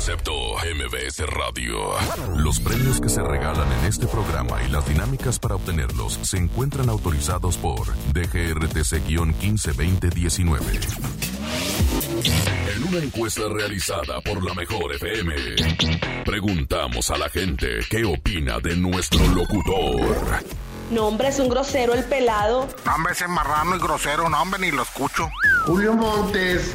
Concepto MBS Radio. Los premios que se regalan en este programa y las dinámicas para obtenerlos se encuentran autorizados por DGRTC-152019. En una encuesta realizada por la Mejor FM, preguntamos a la gente qué opina de nuestro locutor. No, hombre, es un grosero el pelado. No, hombre, ese marrano y grosero, no, hombre, ni lo escucho. Julio Montes.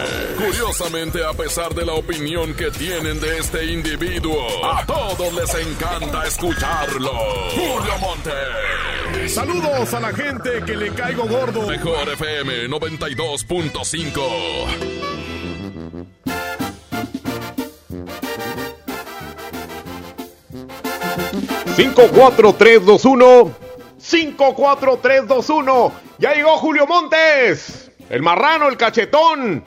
Curiosamente, a pesar de la opinión que tienen de este individuo, a todos les encanta escucharlo. Julio Monte. Saludos a la gente que le caigo gordo. Mejor FM 92.5. 54321 54321 Ya llegó Julio Montes. El marrano, el cachetón.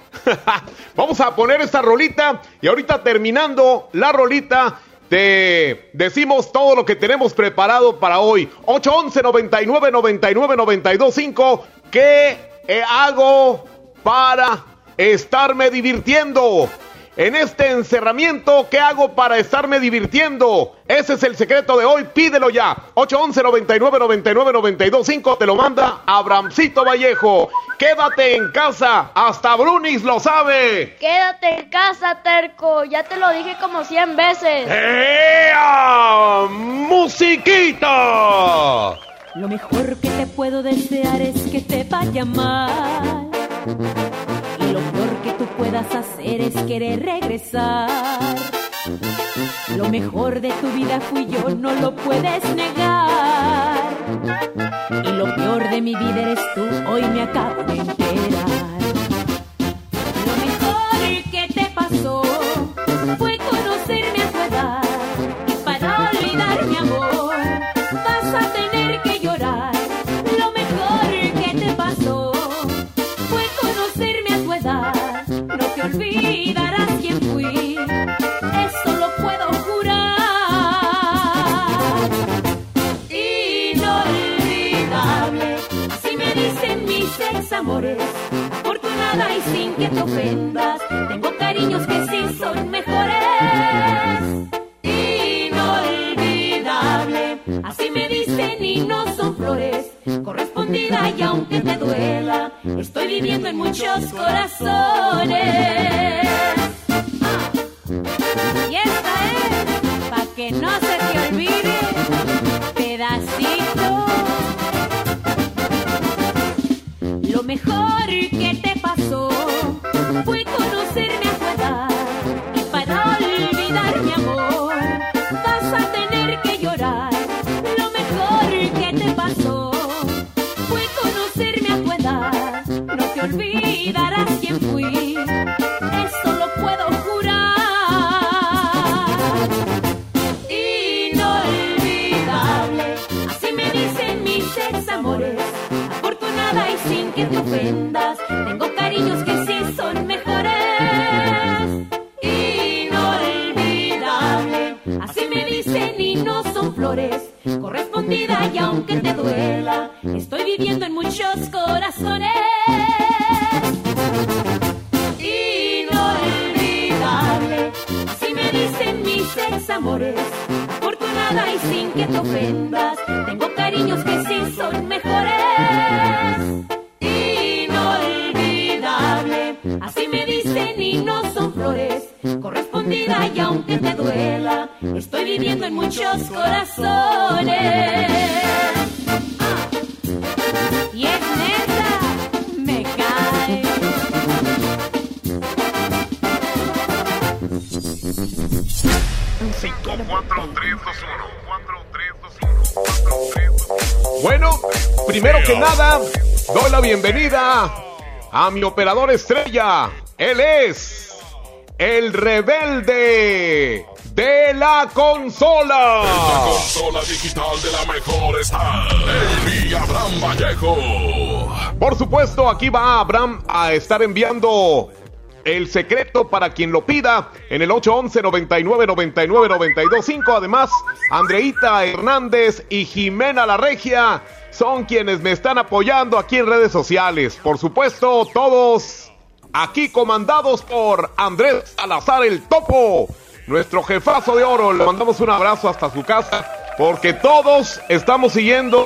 Vamos a poner esta rolita y ahorita terminando la rolita te decimos todo lo que tenemos preparado para hoy. 811 99 99 92 5. ¿Qué eh, hago para estarme divirtiendo? En este encerramiento, ¿qué hago para estarme divirtiendo? Ese es el secreto de hoy, pídelo ya. 811 99 99 92 5 te lo manda Abramcito Vallejo. Quédate en casa, hasta Brunis lo sabe. Quédate en casa, terco. Ya te lo dije como 100 veces. ¡Ea! ¡Musiquita! Lo mejor que te puedo desear es que te vaya mal. Puedas hacer es querer regresar. Lo mejor de tu vida fui yo, no lo puedes negar. Y lo peor de mi vida eres tú, hoy me acabo de enterar. Lo mejor que te pasó amores. Afortunada y sin que te ofendas, tengo cariños que sí son mejores. Inolvidable, así me dicen y no son flores. Correspondida y aunque te duela, estoy viviendo en muchos corazones. Y esta es, pa' que no se a mi operador estrella. Él es el rebelde de la consola. La consola digital de la mejor está el Abraham Vallejo. Por supuesto, aquí va Abraham a estar enviando el secreto para quien lo pida en el 811 99 99 925. Además, Andreita Hernández y Jimena La Regia son quienes me están apoyando aquí en redes sociales. Por supuesto, todos aquí comandados por Andrés Salazar el Topo, nuestro jefazo de oro. Le mandamos un abrazo hasta su casa porque todos estamos siguiendo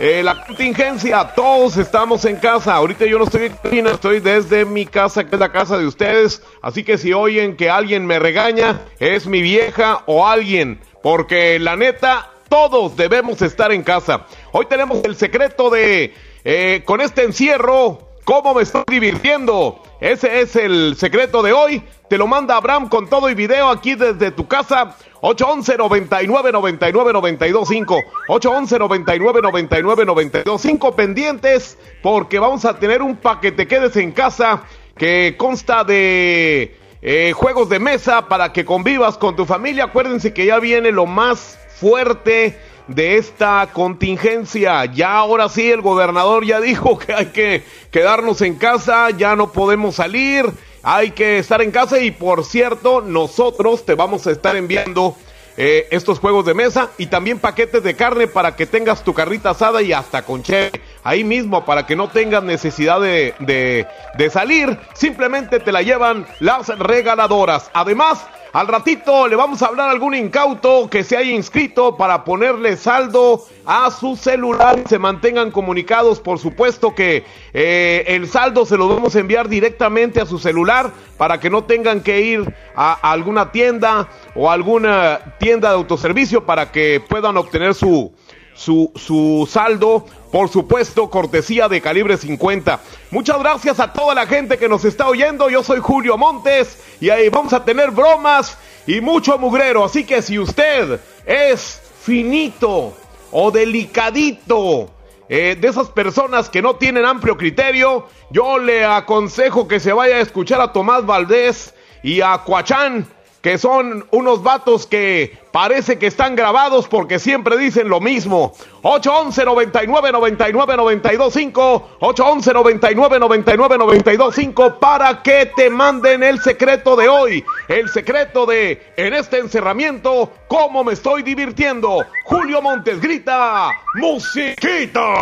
eh, la contingencia, todos estamos en casa. Ahorita yo no estoy en cabina, estoy desde mi casa, que es la casa de ustedes. Así que si oyen que alguien me regaña, es mi vieja o alguien. Porque la neta, todos debemos estar en casa. Hoy tenemos el secreto de, eh, con este encierro, cómo me estoy divirtiendo. Ese es el secreto de hoy. Te lo manda Abraham con todo y video aquí desde tu casa. 811 99 99 925 811 99 99 925 pendientes porque vamos a tener un paquete quedes en casa que consta de eh, juegos de mesa para que convivas con tu familia. Acuérdense que ya viene lo más fuerte de esta contingencia. Ya ahora sí el gobernador ya dijo que hay que quedarnos en casa, ya no podemos salir, hay que estar en casa y por cierto nosotros te vamos a estar enviando eh, estos juegos de mesa y también paquetes de carne para que tengas tu carrita asada y hasta con che ahí mismo para que no tengas necesidad de, de salir, simplemente te la llevan las regaladoras. Además, al ratito le vamos a hablar a algún incauto que se haya inscrito para ponerle saldo a su celular. Se mantengan comunicados, por supuesto que eh, el saldo se lo vamos a enviar directamente a su celular para que no tengan que ir a, a alguna tienda o alguna tienda de autoservicio para que puedan obtener su, su, su saldo, por supuesto, cortesía de calibre 50. Muchas gracias a toda la gente que nos está oyendo. Yo soy Julio Montes y ahí vamos a tener bromas y mucho mugrero. Así que si usted es finito o delicadito, eh, de esas personas que no tienen amplio criterio, yo le aconsejo que se vaya a escuchar a Tomás Valdés y a Cuachán que son unos vatos que parece que están grabados porque siempre dicen lo mismo. 811 99 99 925 811 99 99 925 para que te manden el secreto de hoy, el secreto de en este encerramiento cómo me estoy divirtiendo. Julio Montes grita, musiquita.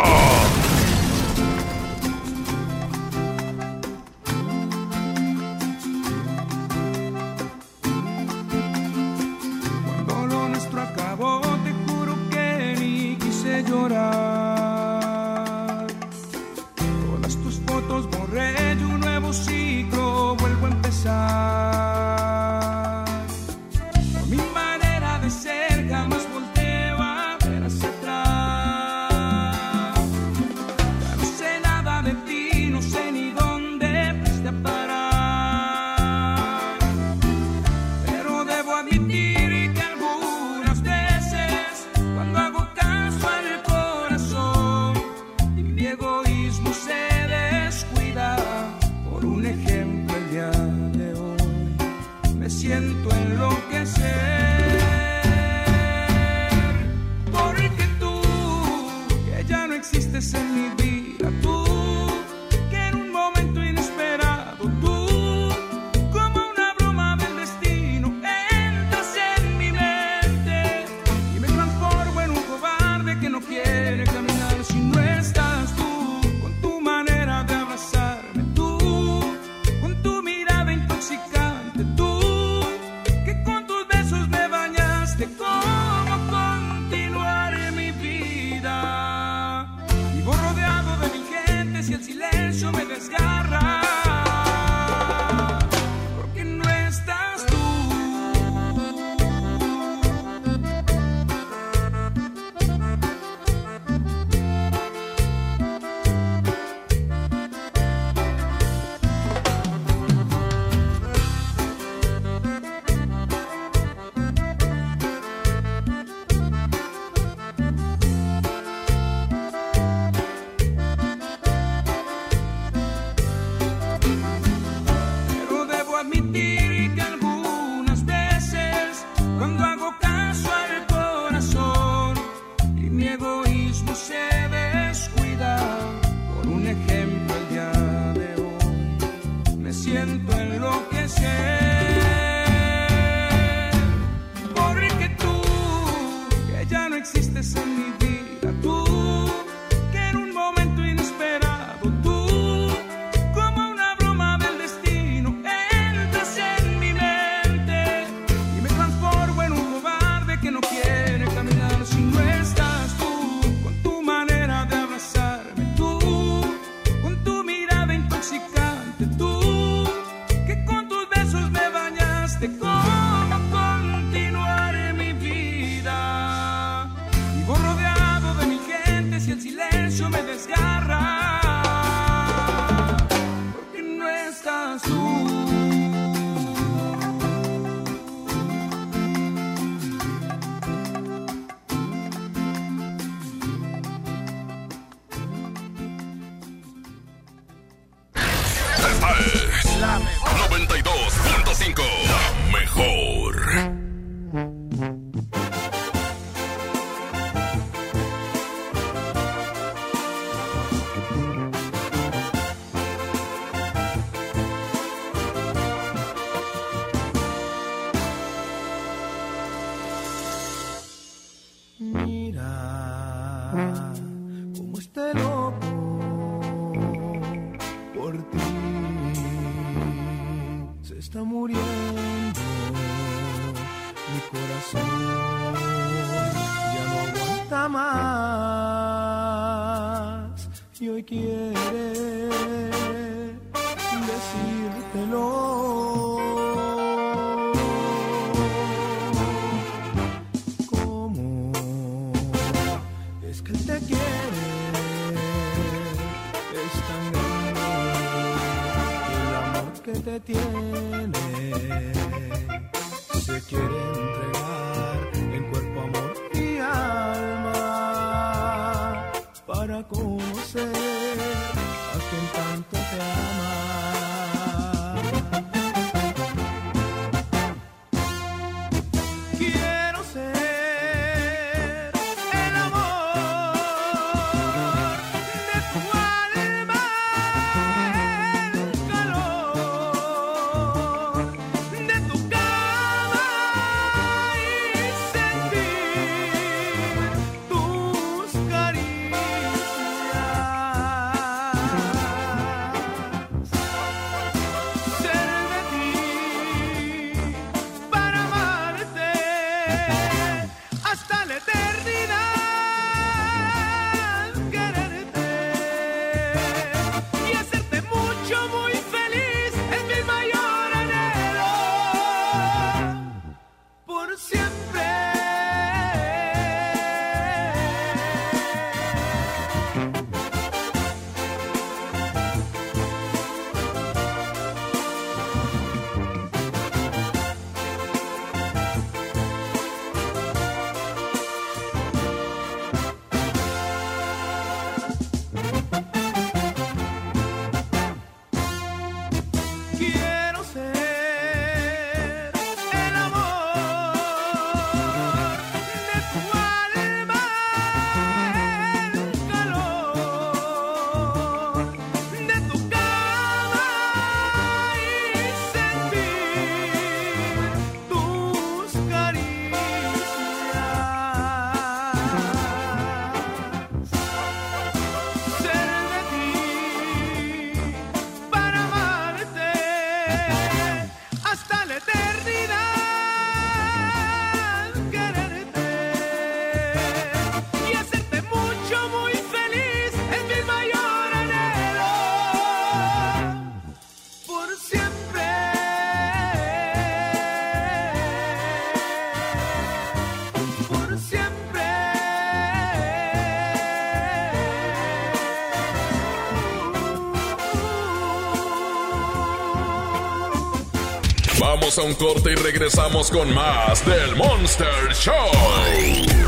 Vamos a un corte y regresamos con más del Monster Show.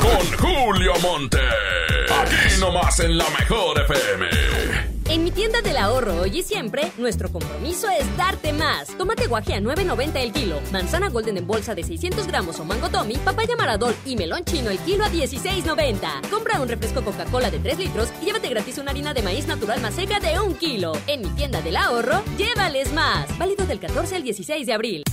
Con Julio Monte. Aquí nomás en la mejor FM. En mi tienda del ahorro hoy y siempre, nuestro compromiso es darte más. Tomate guaje a 9.90 el kilo, manzana golden en bolsa de 600 gramos o mango tommy, papaya maradol y melón chino el kilo a 16.90. Compra un refresco Coca-Cola de 3 litros y llévate gratis una harina de maíz natural más seca de 1 kilo. En mi tienda del ahorro, llévales más. Válido del 14 al 16 de abril.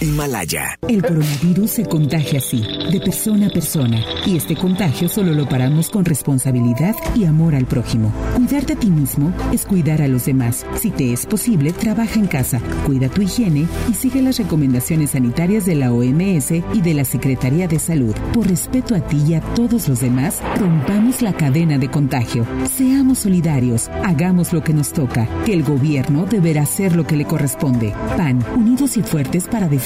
Himalaya. El coronavirus se contagia así, de persona a persona, y este contagio solo lo paramos con responsabilidad y amor al prójimo. Cuidarte a ti mismo es cuidar a los demás. Si te es posible, trabaja en casa, cuida tu higiene y sigue las recomendaciones sanitarias de la OMS y de la Secretaría de Salud. Por respeto a ti y a todos los demás, rompamos la cadena de contagio. Seamos solidarios, hagamos lo que nos toca, que el gobierno deberá hacer lo que le corresponde. PAN, unidos y fuertes para defender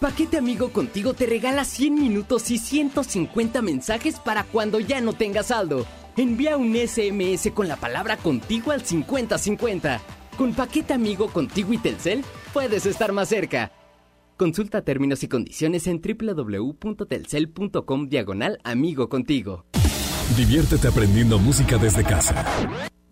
Paquete Amigo Contigo te regala 100 minutos y 150 mensajes para cuando ya no tengas saldo. Envía un SMS con la palabra contigo al 5050. Con Paquete Amigo Contigo y Telcel puedes estar más cerca. Consulta términos y condiciones en www.telcel.com diagonal amigo contigo. Diviértete aprendiendo música desde casa.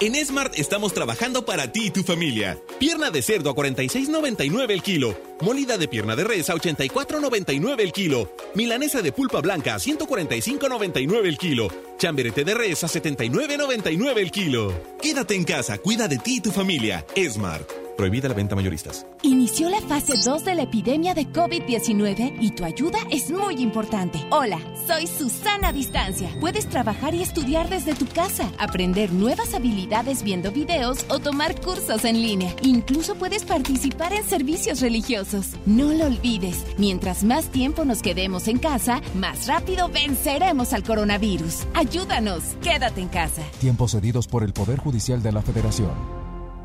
En Smart estamos trabajando para ti y tu familia. Pierna de cerdo a 46.99 el kilo. Molida de pierna de res a 84.99 el kilo. Milanesa de pulpa blanca a 145.99 el kilo. Chamberete de res a 79.99 el kilo. Quédate en casa, cuida de ti y tu familia. Smart. Prohibida la venta mayoristas. Inició la fase 2 de la epidemia de COVID-19 y tu ayuda es muy importante. Hola, soy Susana Distancia. Puedes trabajar y estudiar desde tu casa, aprender nuevas habilidades viendo videos o tomar cursos en línea. Incluso puedes participar en servicios religiosos. No lo olvides, mientras más tiempo nos quedemos en casa, más rápido venceremos al coronavirus. Ayúdanos, quédate en casa. Tiempos cedidos por el Poder Judicial de la Federación.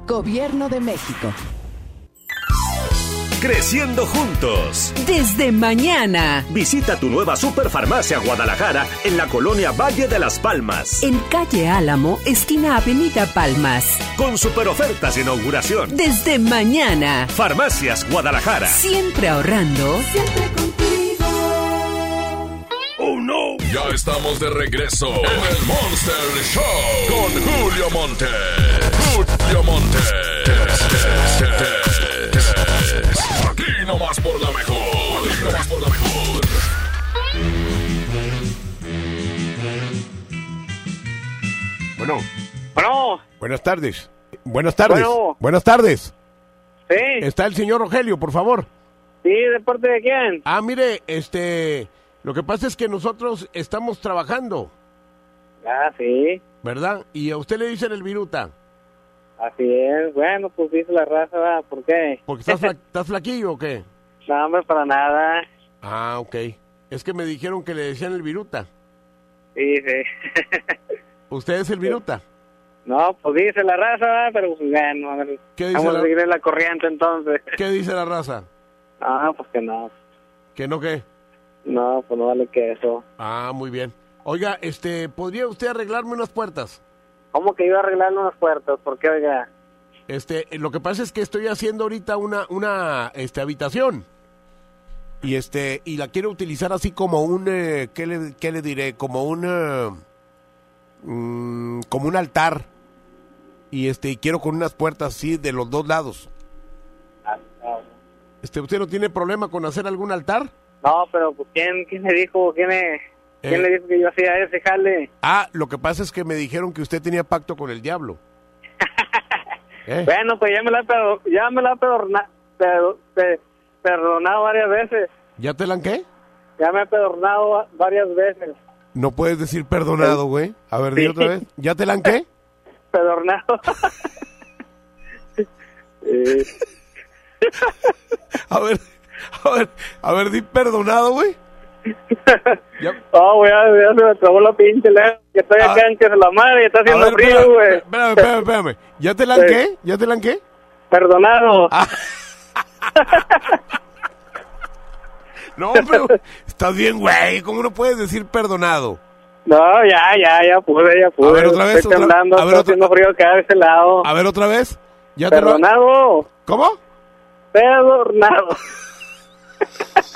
Gobierno de México. Creciendo juntos. Desde mañana. Visita tu nueva Superfarmacia Guadalajara en la colonia Valle de las Palmas. En calle Álamo, esquina Avenida Palmas. Con super ofertas de inauguración. Desde mañana. Farmacias Guadalajara. Siempre ahorrando. Siempre contigo. Oh no. Ya estamos de regreso en el Monster Show con Julio Monte. Julio Monte. Aquí nomás por la mejor. Aquí nomás por la mejor. Bueno. Bueno. Buenas tardes. Buenas tardes. Bueno. Buenas tardes. Sí. Está el señor Rogelio, por favor. Sí, ¿de parte de quién? Ah, mire, este, lo que pasa es que nosotros estamos trabajando, Ah, sí. ¿verdad? Y a usted le dicen el viruta, Así es. Bueno, pues dice la raza, ¿verdad? ¿por qué? porque estás, fla- estás flaquillo o qué? No, hombre, para nada. Ah, ok. Es que me dijeron que le decían el viruta. Sí, sí. ¿Usted es el viruta? no, pues dice la raza, ¿verdad? Pero pues bueno, a ver, ¿Qué dice vamos la- a seguir en la corriente entonces. ¿Qué dice la raza? Ah, pues que no. ¿Que no qué? No, pues no vale que eso. Ah, muy bien. Oiga, este, ¿podría usted arreglarme unas puertas? ¿Cómo que iba a arreglar unas puertas? ¿Por qué, oiga? Este, lo que pasa es que estoy haciendo ahorita una, una, este, habitación. Y este, y la quiero utilizar así como un, eh, ¿qué le, qué le diré? Como un, eh, mm, como un altar. Y este, y quiero con unas puertas así de los dos lados. Este, ¿usted no tiene problema con hacer algún altar? No, pero pues ¿quién, quién le dijo? ¿Quién, le, ¿quién Eh. le dijo que yo hacía ese jale? Ah, lo que pasa es que me dijeron que usted tenía pacto con el diablo. ¿Eh? Bueno, pues ya me la ya me la perdona- perdonado varias veces. ¿Ya te la qué? Ya me he pedornado va- varias veces. No puedes decir perdonado, güey. A ver, di otra vez. ¿Ya te la qué? Pedornado. Eh, A ver, a ver, a ver, di perdonado, güey. Oh, güey, ya, se me acabó la pinche. Que estoy acá en que la madre y está Ah. Haciendo ver, frío, güey. espérame, espérame, espérame. ¿Ya te la han Sí. ¿Ya te la han qué? Perdonado. No, pero estás bien, güey. ¿Cómo no puedes decir perdonado? No, ya, ya, ya pude, ya pude. A ver, otra vez, Estoy otra- temblando, a ver, está otra- haciendo frío acá de este lado. A ver, otra vez. ¿Ya te lo- Perdonado. ¿Cómo? Perdonado.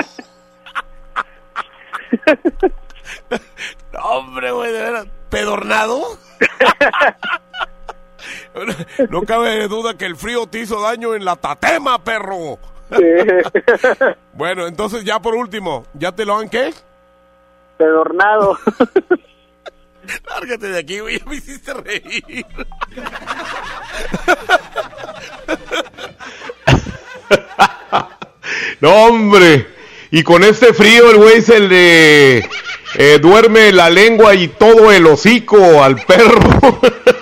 No, hombre, güey, de veras. ¿Pedornado? no cabe duda que el frío te hizo daño en la tatema, perro. bueno, entonces ya por último, ¿ya te lo han qué? Pedornado. Lárgate de aquí, güey, ya me hiciste reír. No, hombre. Y con este frío el güey se le eh, duerme la lengua y todo el hocico al perro.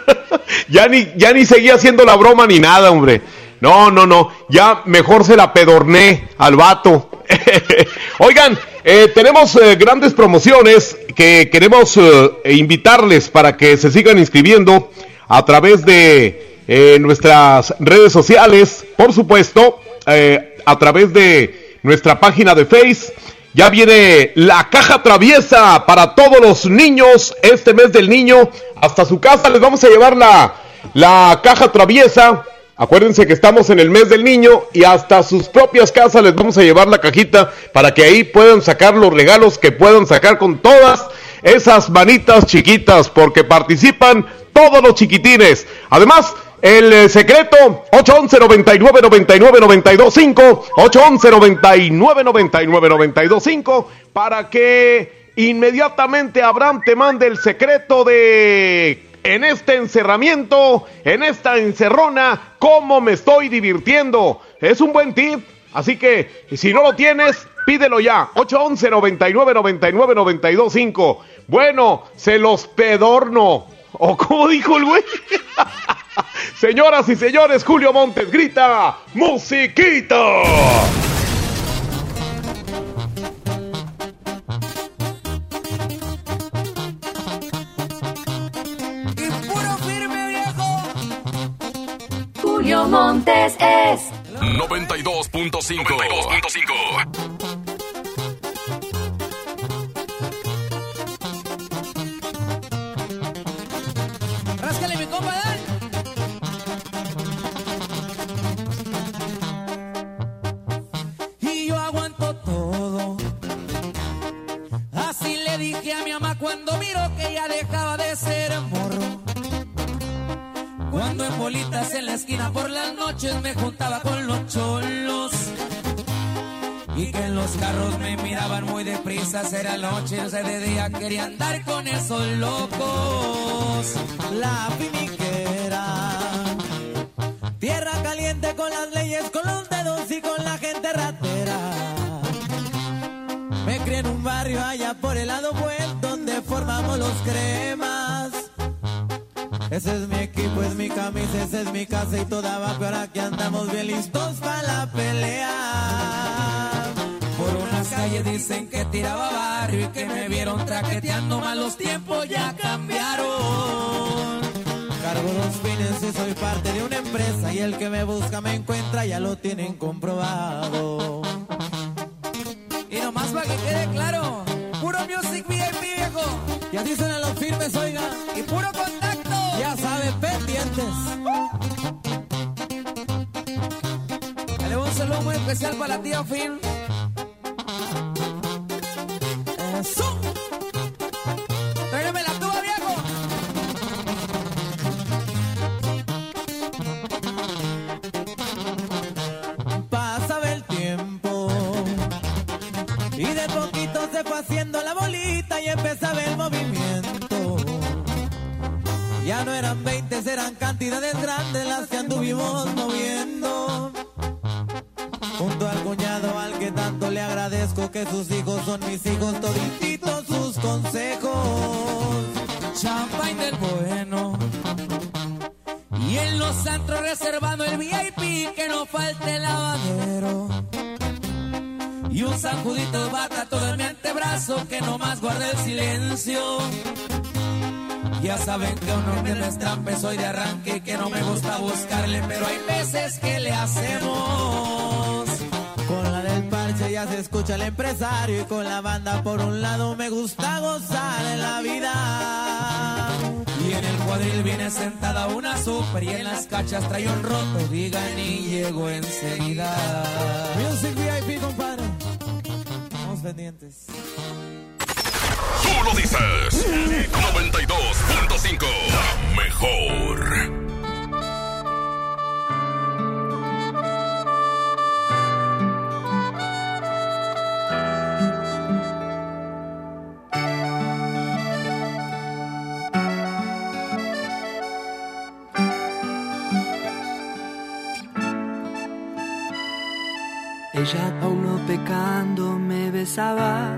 ya, ni, ya ni seguía haciendo la broma ni nada, hombre. No, no, no. Ya mejor se la pedorné al vato. Oigan, eh, tenemos eh, grandes promociones que queremos invitarles para que se sigan inscribiendo a través de nuestras redes sociales, por supuesto, a través de nuestra página de Face. Ya viene la caja traviesa para todos los niños este mes del niño. Hasta su casa les vamos a llevar la, la caja traviesa. Acuérdense que estamos en el mes del niño y hasta sus propias casas les vamos a llevar la cajita para que ahí puedan sacar los regalos que puedan sacar con todas esas manitas chiquitas porque participan todos los chiquitines. Además, el eh, secreto 811 99 99 92 5 811 99 99 92 5 para que inmediatamente Abraham te mande el secreto de en este encerramiento, en esta encerrona, cómo me estoy divirtiendo. Es un buen tip, así que si no lo tienes, pídelo ya. 811 99 99 92 5. Bueno, se los pedorno. ¿O cómo dijo el güey? Señoras y señores, Julio Montes grita, ¡Musiquita! Julio Montes es 92.5. 92.5. mi mamá cuando miró que ya dejaba de ser morro. Cuando en bolitas en la esquina por las noches me juntaba con los cholos. Y que en los carros me miraban muy deprisa, era noche, o sea, de día quería andar con esos locos. La finiquera, tierra caliente con las leyes, con los dedos y con la gente ratera. En un barrio allá por el lado buen, donde formamos los cremas. Ese es mi equipo, es mi camisa, esa es mi casa y toda va, pero aquí andamos bien listos para la pelea. Por unas calles dicen que tiraba barrio y que me vieron traqueteando, mal los tiempos ya cambiaron. Cargo dos fines y soy parte de una empresa y el que me busca me encuentra, ya lo tienen comprobado. Nomás para que quede claro, puro music VIP viejo. Y así suenan los firmes, oiga. Y puro contacto. Ya saben, pendientes. Dale un saludo muy especial para la tía Phil. No eran 20, eran cantidades grandes las que anduvimos moviendo. Junto al cuñado al que tanto le agradezco que sus hijos son mis hijos, todititos sus consejos. Champagne del bueno. Y en los antros reservando el VIP, que no falte el lavadero. Y un sacudito de bata todo en mi antebrazo, que no más guarde el silencio. Ya saben que uno me destrampe, soy de arranque, que no me gusta buscarle, pero hay veces que le hacemos. Con la del parche ya se escucha el empresario y con la banda por un lado me gusta gozar en la vida. Y en el cuadril viene sentada una super y en las cachas trae un roto, digan y llego enseguida. Music VIP, compadre. Estamos pendientes. Tú lo dices. 92.5. La mejor. Ella aún no pecando me besaba,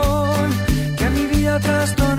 mi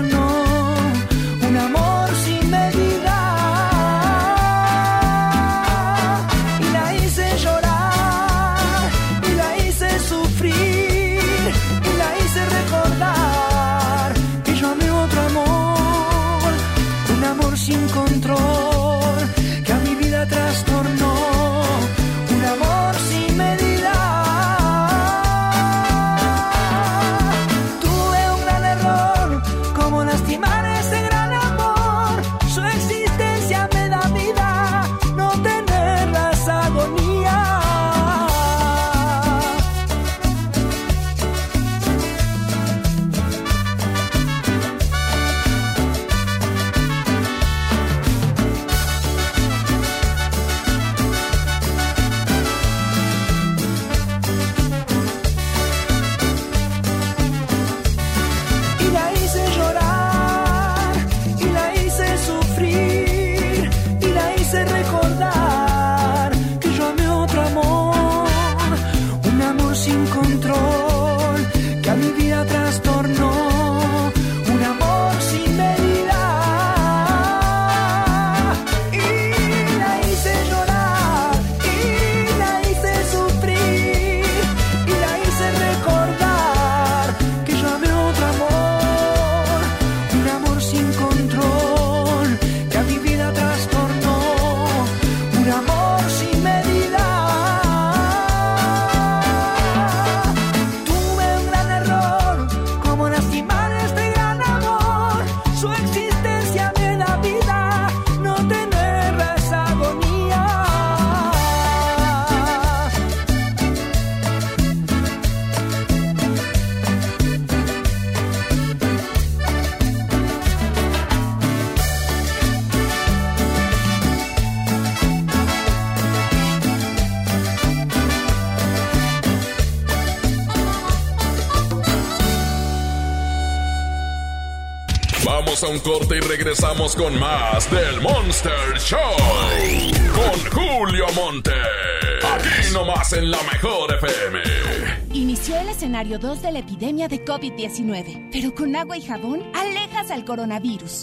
regresamos con más del Monster Show. Con Julio Monte. Aquí nomás en la mejor FM. Inició el escenario 2 de la epidemia de COVID-19, pero con agua y jabón alejas al coronavirus.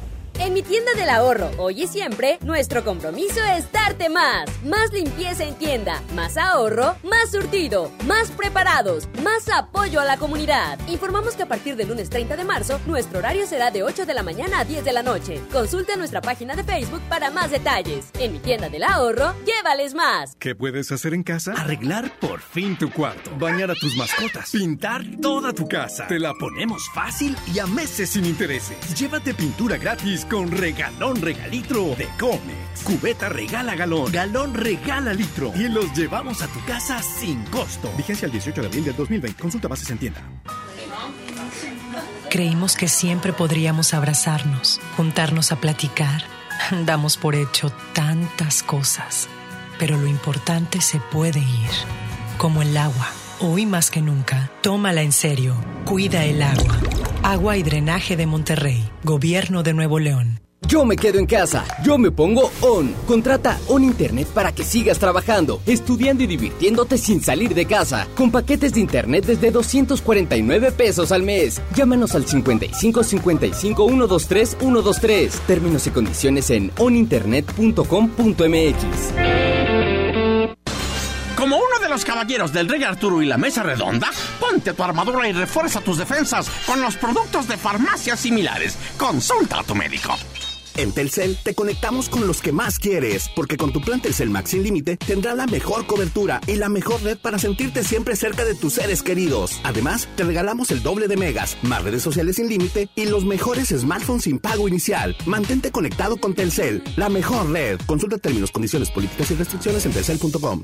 En mi tienda del ahorro, hoy y siempre, nuestro compromiso es darte más. Más limpieza en tienda, más ahorro, más surtido, más preparados, más apoyo a la comunidad. Informamos que a partir del lunes 30 de marzo, nuestro horario será de 8 de la mañana a 10 de la noche. Consulta nuestra página de Facebook para más detalles. En mi tienda del ahorro, llévales más. ¿Qué puedes hacer en casa? Arreglar por fin tu cuarto, bañar a tus mascotas, pintar toda tu casa. Te la ponemos fácil y a meses sin intereses. Llévate pintura gratis con regalón regalitro de Comex. Cubeta regala galón, galón regala litro. Y los llevamos a tu casa sin costo. Vigencia el 18 de abril del 2020. Consulta bases en tienda. Creímos que siempre podríamos abrazarnos, juntarnos a platicar. Damos por hecho tantas cosas, pero lo importante se puede ir, como el agua. Hoy más que nunca, tómala en serio. Cuida el agua. Agua y drenaje de Monterrey, Gobierno de Nuevo León. Yo me quedo en casa, yo me pongo On. Contrata On Internet para que sigas trabajando, estudiando y divirtiéndote sin salir de casa. Con paquetes de Internet desde 249 pesos al mes. Llámanos al 55 55 123 123. Términos y condiciones en oninternet.com.mx. Los caballeros del Rey Arturo y la Mesa Redonda, ponte tu armadura y refuerza tus defensas con los productos de farmacias similares. Consulta a tu médico. En Telcel te conectamos con los que más quieres, porque con tu plan Telcel Max sin límite tendrás la mejor cobertura y la mejor red para sentirte siempre cerca de tus seres queridos. Además, te regalamos el doble de megas, más redes sociales sin límite y los mejores smartphones sin pago inicial. Mantente conectado con Telcel, la mejor red. Consulta términos, condiciones, políticas y restricciones en telcel.com.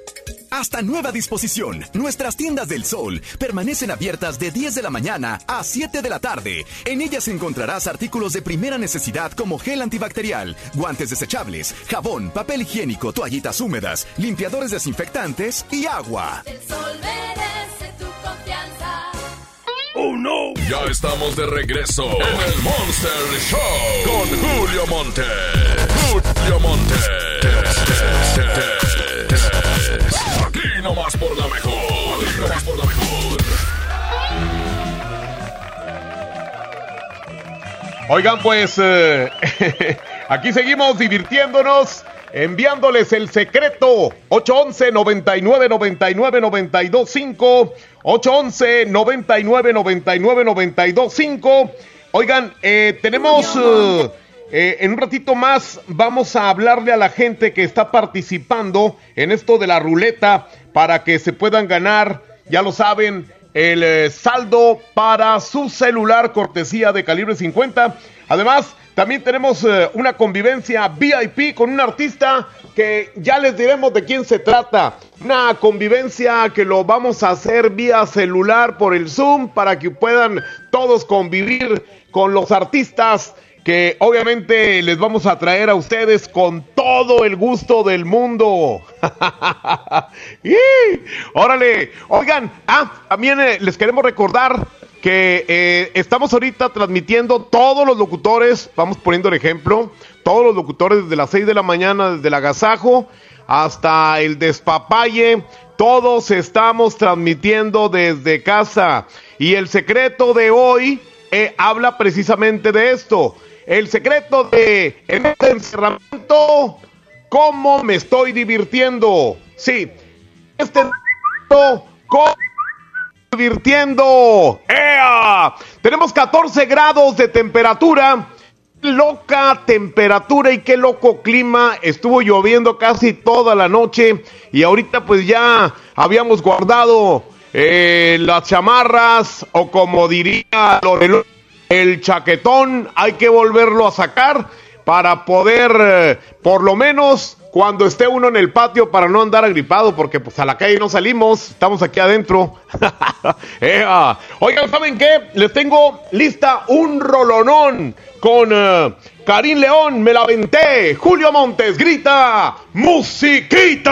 Hasta nueva disposición, nuestras tiendas del sol permanecen abiertas de 10 de la mañana a 7 de la tarde. En ellas encontrarás artículos de primera necesidad como gel antibacterial, guantes desechables, jabón, papel higiénico, toallitas húmedas, limpiadores desinfectantes y agua. El sol merece tu confianza. ¡Oh no! Ya estamos de regreso en el Monster Show con Julio Monte. Julio Monte. Aquí nomás por la mejor. Aquí nomás por la mejor. Oigan, pues eh, aquí seguimos divirtiéndonos, enviándoles el secreto. 811 99 99 92 5 811 99 99 92 5 Oigan, eh, tenemos eh, eh, en un ratito más vamos a hablarle a la gente que está participando en esto de la ruleta para que se puedan ganar, ya lo saben, el eh, saldo para su celular cortesía de calibre 50. Además, también tenemos eh, una convivencia VIP con un artista que ya les diremos de quién se trata. Una convivencia que lo vamos a hacer vía celular por el Zoom para que puedan todos convivir con los artistas que obviamente les vamos a traer a ustedes con todo el gusto del mundo. ¡Y! Órale, oigan, ah, también eh, les queremos recordar que eh, estamos ahorita transmitiendo todos los locutores, vamos poniendo el ejemplo, todos los locutores desde las 6 de la mañana, desde el agasajo hasta el despapalle, todos estamos transmitiendo desde casa. Y el secreto de hoy eh, habla precisamente de esto. El secreto de en este encerramiento, cómo me estoy divirtiendo. Sí, este encerramiento, cómo divirtiendo. ¡Ea! Tenemos 14 grados de temperatura. Loca temperatura y qué loco clima. Estuvo lloviendo casi toda la noche y ahorita pues ya habíamos guardado eh, las chamarras o como diría Lorelo, el chaquetón. Hay que volverlo a sacar para poder, eh, por lo menos, cuando esté uno en el patio para no andar agripado, porque pues a la calle no salimos, estamos aquí adentro. Oigan, ¿saben qué? Les tengo lista un rolonón con eh, Karim León, me la aventé. Julio Montes grita, musiquita.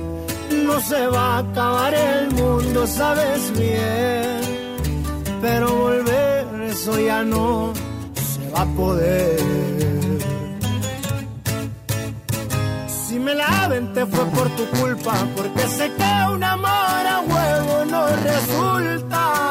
no se va a acabar el mundo, sabes bien. Pero volver, eso ya no se va a poder. Si me la te fue por tu culpa, porque sé que un amor a huevo no resulta.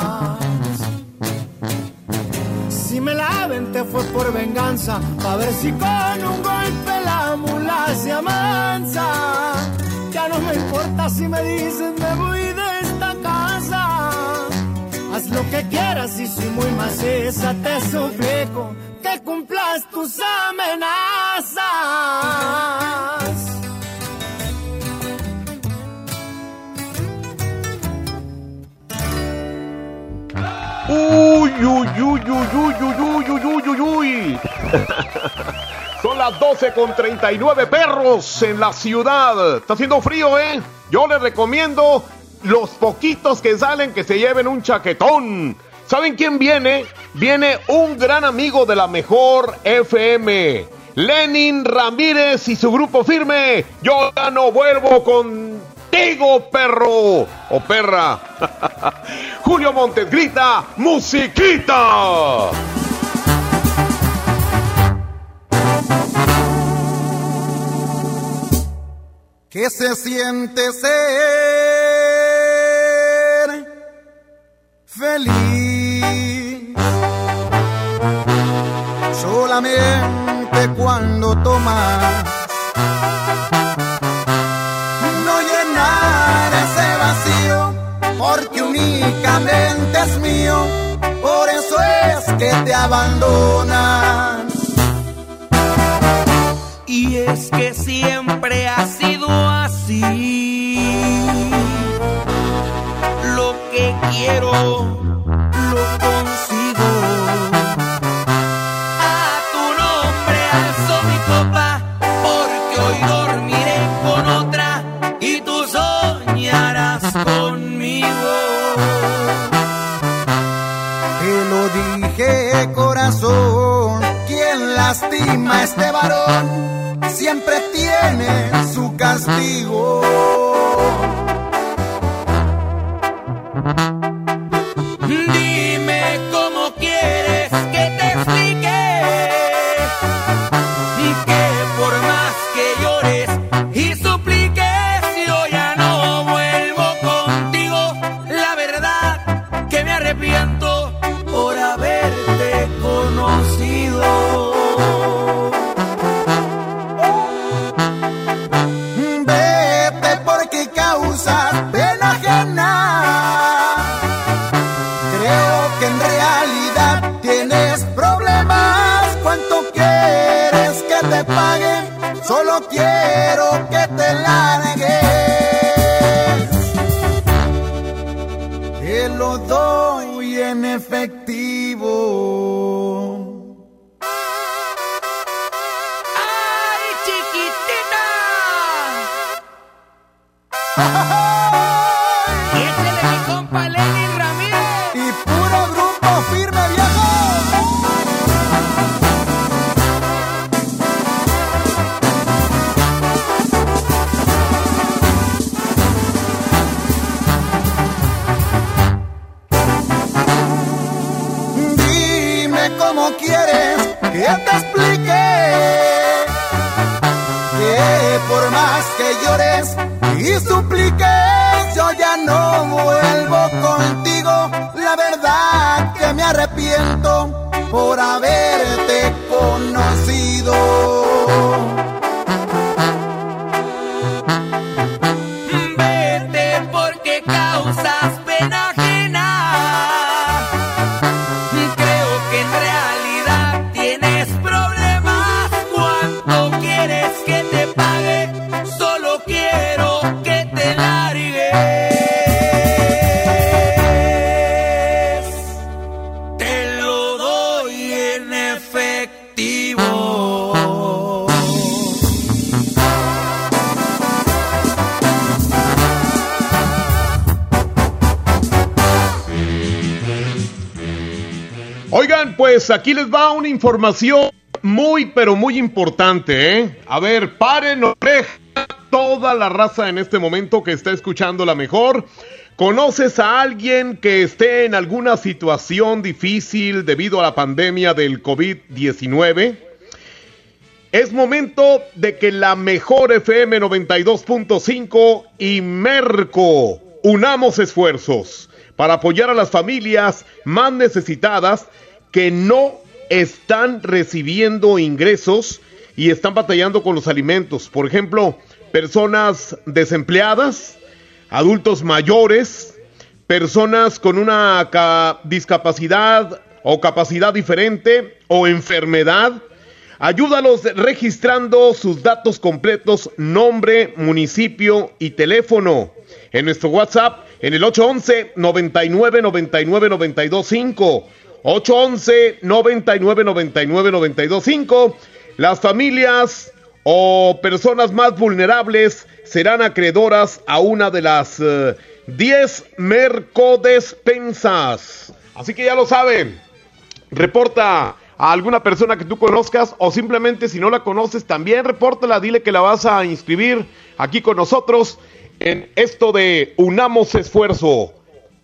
Me la te fue por venganza, pa' ver si con un golpe la mula se amansa. Ya no me importa si me dicen me voy Haz lo que quieras y si muy maciza te suplico que cumplas tus amenazas. Son las 12 con 39 perros en la ciudad. Está haciendo frío, ¿eh? Yo les recomiendo los poquitos que salen que se lleven un chaquetón. ¿Saben quién viene? Viene un gran amigo de la mejor FM. Lenin Ramírez y su grupo firme. Yo ya no vuelvo con contigo, perro o perra. Julio Montes grita, musiquita. ¿Qué se siente ser? feliz. Solamente cuando tomas, te abandonan. Y es que siempre ha sido así quiero, lastima a este varón siempre tiene su castigo. Oigan, pues aquí les va una información muy, pero muy importante, ¿eh? A ver, paren oreja toda la raza en este momento que está escuchando la mejor. ¿Conoces a alguien que esté en alguna situación difícil debido a la pandemia del COVID-19? Es momento de que la mejor FM 92.5 y Merco unamos esfuerzos para apoyar a las familias más necesitadas que no están recibiendo ingresos y están batallando con los alimentos. Por ejemplo, personas desempleadas, adultos mayores, personas con una ca- discapacidad o capacidad diferente o enfermedad. Ayúdalos registrando sus datos completos, nombre, municipio y teléfono. En nuestro WhatsApp, en el 811 99 99 925. 811 99 99 925. Las familias o personas más vulnerables serán acreedoras a una de las eh, 10 mercodespensas. Así que ya lo saben. Reporta a alguna persona que tú conozcas o simplemente si no la conoces también repórtala, dile que la vas a inscribir aquí con nosotros en esto de Unamos Esfuerzo.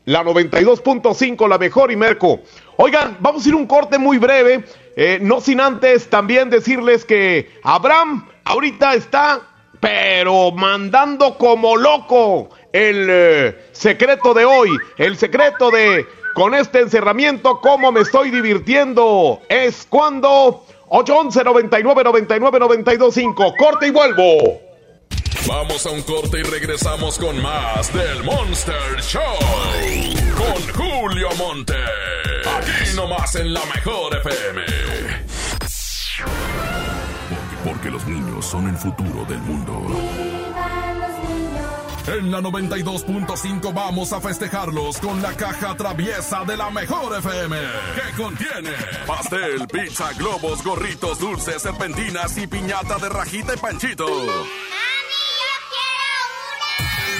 La 92.5, la mejor y Merco. Oigan, vamos a ir un corte muy breve, eh, no sin antes también decirles que Abraham ahorita está, pero mandando como loco el eh, secreto de hoy, el secreto de con este encerramiento, cómo me estoy divirtiendo. Es cuando 811 99 99 925. Corte y vuelvo. Vamos a un corte y regresamos con más del Monster Show. Con Julio Monte. Aquí nomás en la mejor FM. Porque, porque los niños son el futuro del mundo. En la 92.5 vamos a festejarlos con la caja traviesa de la mejor FM. Que contiene pastel, pizza, globos, gorritos, dulces, serpentinas y piñata de rajita y panchito.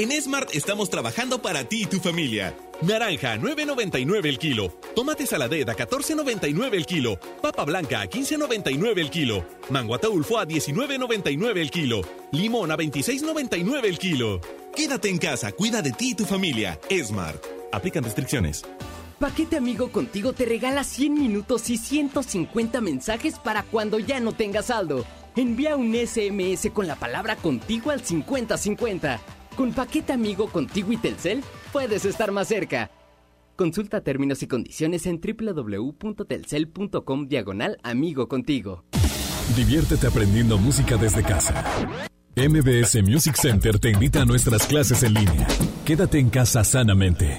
En Smart estamos trabajando para ti y tu familia. Naranja, 9.99 el kilo. Tomate saladet a 14.99 el kilo. Papa blanca a 15.99 el kilo. Mango ataulfo a 19.99 el kilo. Limón a 26.99 el kilo. Quédate en casa, cuida de ti y tu familia. Smart. Aplican restricciones. Paquete Amigo Contigo te regala 100 minutos y 150 mensajes para cuando ya no tengas saldo. Envía un SMS con la palabra contigo al 5050. Con Paquete Amigo Contigo y Telcel puedes estar más cerca. Consulta términos y condiciones en www.telcel.com diagonal amigo contigo. Diviértete aprendiendo música desde casa. MBS Music Center te invita a nuestras clases en línea. Quédate en casa sanamente.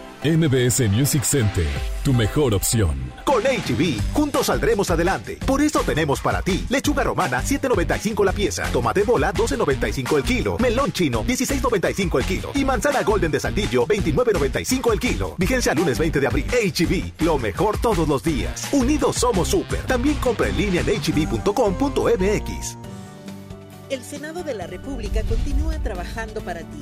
MBS Music Center, tu mejor opción. Con HB, juntos saldremos adelante. Por eso tenemos para ti lechuga romana 7.95 la pieza, tomate bola 12.95 el kilo, melón chino 16.95 el kilo y manzana golden de Saldillo 29.95 el kilo. Vigencia lunes 20 de abril. HB, lo mejor todos los días. Unidos somos super. También compra en línea en hb.com.mx. El Senado de la República continúa trabajando para ti.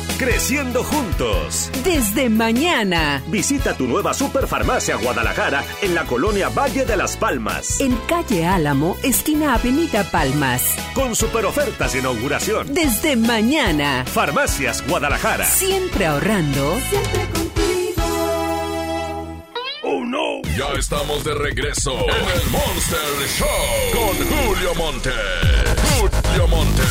Creciendo juntos. Desde mañana. Visita tu nueva Superfarmacia Guadalajara en la colonia Valle de las Palmas. En calle Álamo, esquina Avenida Palmas. Con super ofertas de inauguración. Desde mañana. Farmacias Guadalajara. Siempre ahorrando. Siempre contigo. ¡Oh no! Ya estamos de regreso en el Monster Show con Julio Monte. Julio Monte.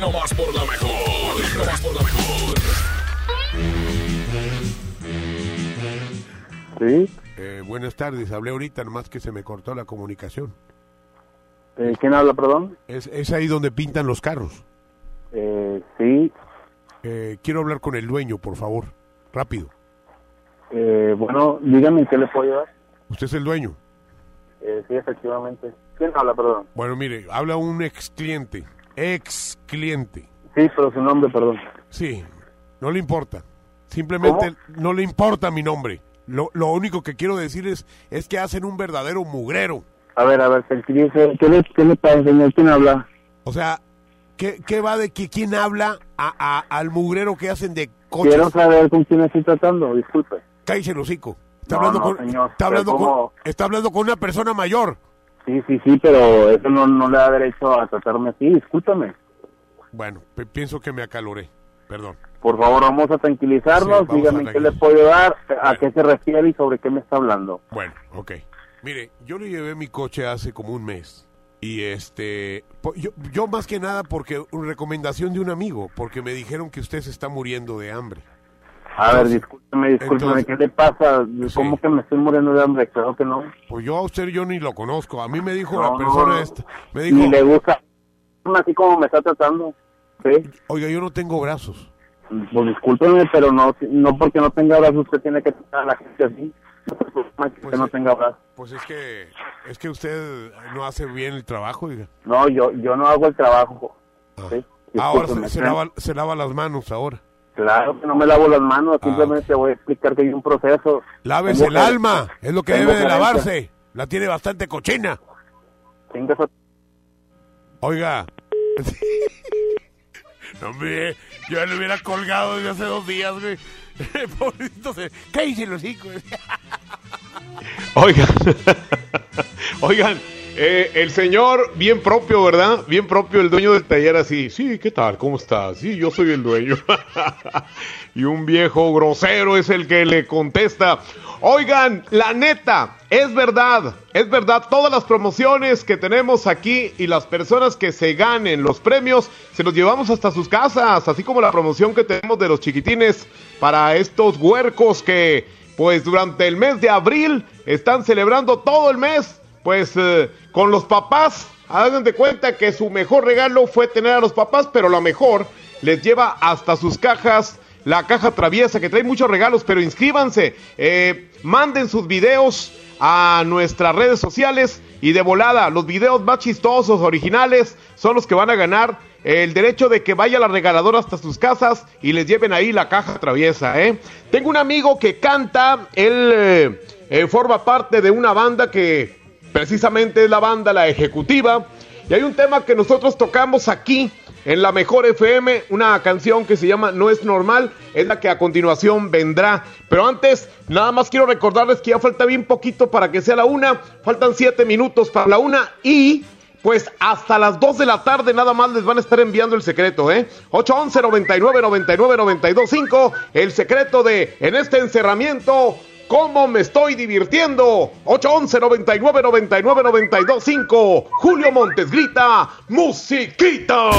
Nomás por la mejor. Aquí nomás por la mejor. Sí. Eh, buenas tardes, hablé ahorita, nomás que se me cortó la comunicación. Eh, ¿Quién habla, perdón? Es, es ahí donde pintan los carros. Eh, sí. Eh, quiero hablar con el dueño, por favor. Rápido. Eh, bueno, dígame qué le puedo ayudar. ¿Usted es el dueño? Eh, sí, efectivamente. ¿Quién habla, perdón? Bueno, mire, habla un ex cliente. Ex cliente. Sí, pero su nombre, perdón. Sí, no le importa. Simplemente no le importa mi nombre. Lo, lo único que quiero decir es, es que hacen un verdadero mugrero. A ver, a ver. ¿Qué le, qué le pasa, señor? ¿Quién habla? O sea, ¿qué, qué va de que quién habla a, a- al mugrero que hacen de coches? Quiero saber con quién estoy tratando, disculpe. Cállese el hocico. Está No, hablando, no, con, señor, está, hablando con, está hablando con una persona mayor. Sí, sí, sí, pero eso no, no le da derecho a tratarme así, discúlpame. Bueno, pienso que me acaloré. Perdón. Por favor, vamos a tranquilizarnos, Sí, vamos dígame qué le puedo dar, a qué se refiere y sobre qué me está hablando. Bueno, ok. Mire, yo le llevé mi coche hace como un mes. Y este, yo, yo más que nada porque una recomendación de un amigo, porque me dijeron que usted se está muriendo de hambre. A ver, discúlpeme, discúlpeme, ¿qué le pasa? ¿Cómo que me estoy muriendo de hambre? Claro que no. Pues yo a usted yo ni lo conozco. A mí me dijo No, la persona no. esta, me dijo, Ni le gusta, así como me está tratando. ¿sí? oiga, yo no tengo brazos. Pues discúlpeme, pero no no porque no tenga brazos usted tiene que tratar a la gente así. No que no tenga brazos. Pues es que, es que usted no hace bien el trabajo, oiga. No, yo yo no hago el trabajo. ¿sí? Ahora Discúlpeme, se, se ¿sí? lava, se lava las manos ahora. Claro que no me lavo las manos, simplemente voy a explicar que hay un proceso. Lávese el que- alma, es lo que debe de lavarse. La tiene bastante cochina. Oiga. No, hombre, Yo ya lo hubiera colgado desde hace dos días, güey. Pobrecito, se- cállese los hijos. Oigan, oigan, eh, el señor bien propio, ¿verdad? Bien propio, el dueño del taller así. Sí, ¿qué tal? ¿Cómo estás? Sí, yo soy el dueño. y un viejo grosero es el que le contesta. Oigan, la neta, es verdad, es verdad, todas las promociones que tenemos aquí y las personas que se ganen los premios, se los llevamos hasta sus casas, así como la promoción que tenemos de los chiquitines para estos huercos que, pues durante el mes de abril, están celebrando todo el mes, pues eh, con los papás. Hagan de cuenta que su mejor regalo fue tener a los papás, pero la mejor les lleva hasta sus cajas la caja traviesa que trae muchos regalos, pero inscríbanse, eh, manden sus videos a nuestras redes sociales y de volada, los videos más chistosos, originales, son los que van a ganar el derecho de que vaya la regaladora hasta sus casas y les lleven ahí la caja traviesa, ¿eh? Tengo un amigo que canta, él eh, forma parte de una banda que precisamente es la banda La Ejecutiva, y hay un tema que nosotros tocamos aquí en la mejor FM, una canción que se llama No es normal, es la que a continuación vendrá. Pero antes, nada más quiero recordarles que ya falta bien poquito para que sea la una, faltan siete minutos para la una y... Pues hasta las 2 de la tarde nada más les van a estar enviando el secreto, ¿eh? 811 99 99 92 5, el secreto de en este encerramiento ¿Cómo me estoy divirtiendo? 811 99 99 92 5. Julio Montes grita, musiquita.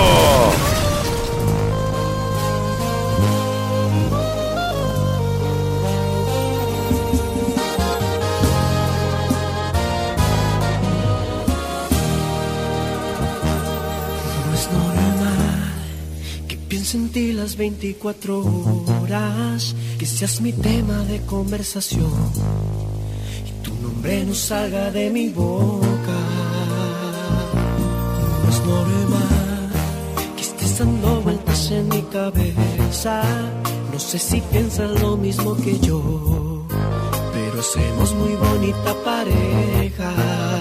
Las 24 horas, que seas mi tema de conversación y tu nombre no salga de mi boca. No es normal que estés dando vueltas en mi cabeza. No sé si piensas lo mismo que yo, pero hacemos muy bonita pareja.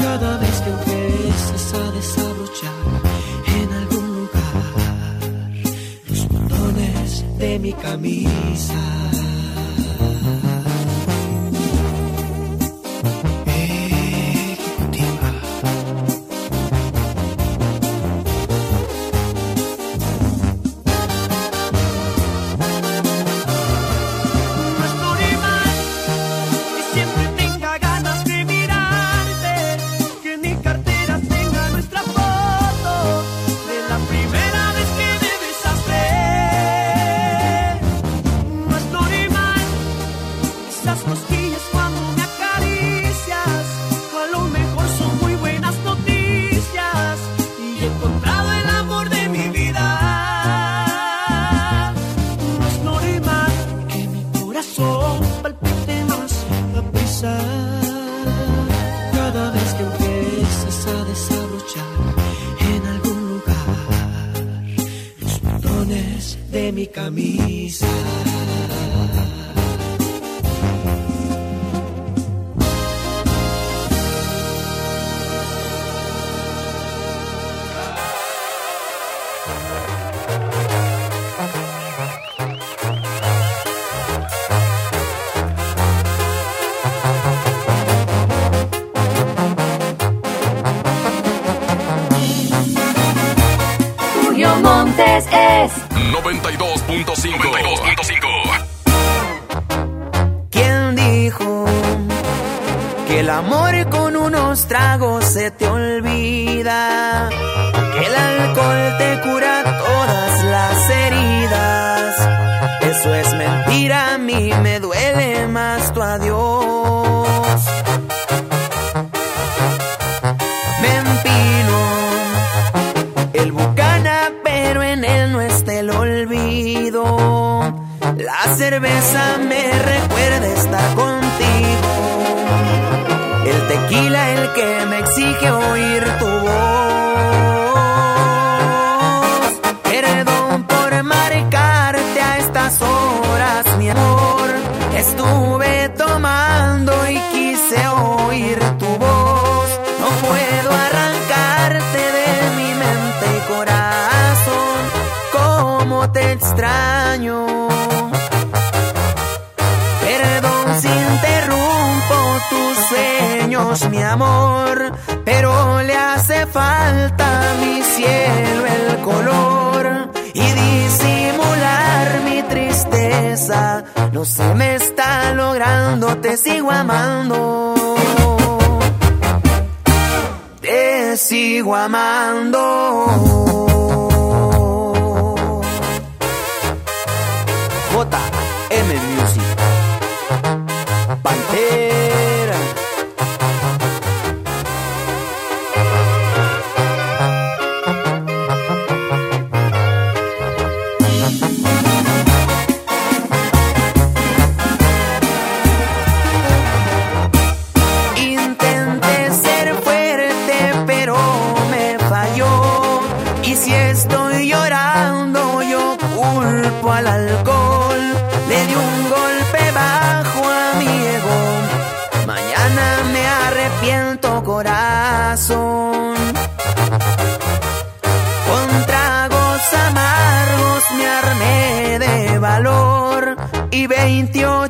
Cada vez que empieces a desabrochar en algún lugar los botones de mi camisa.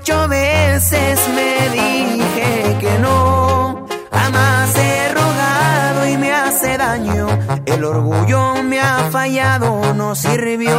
28 veces me dije que no. Jamás he rogado y me hace daño. El orgullo me ha fallado, no sirvió.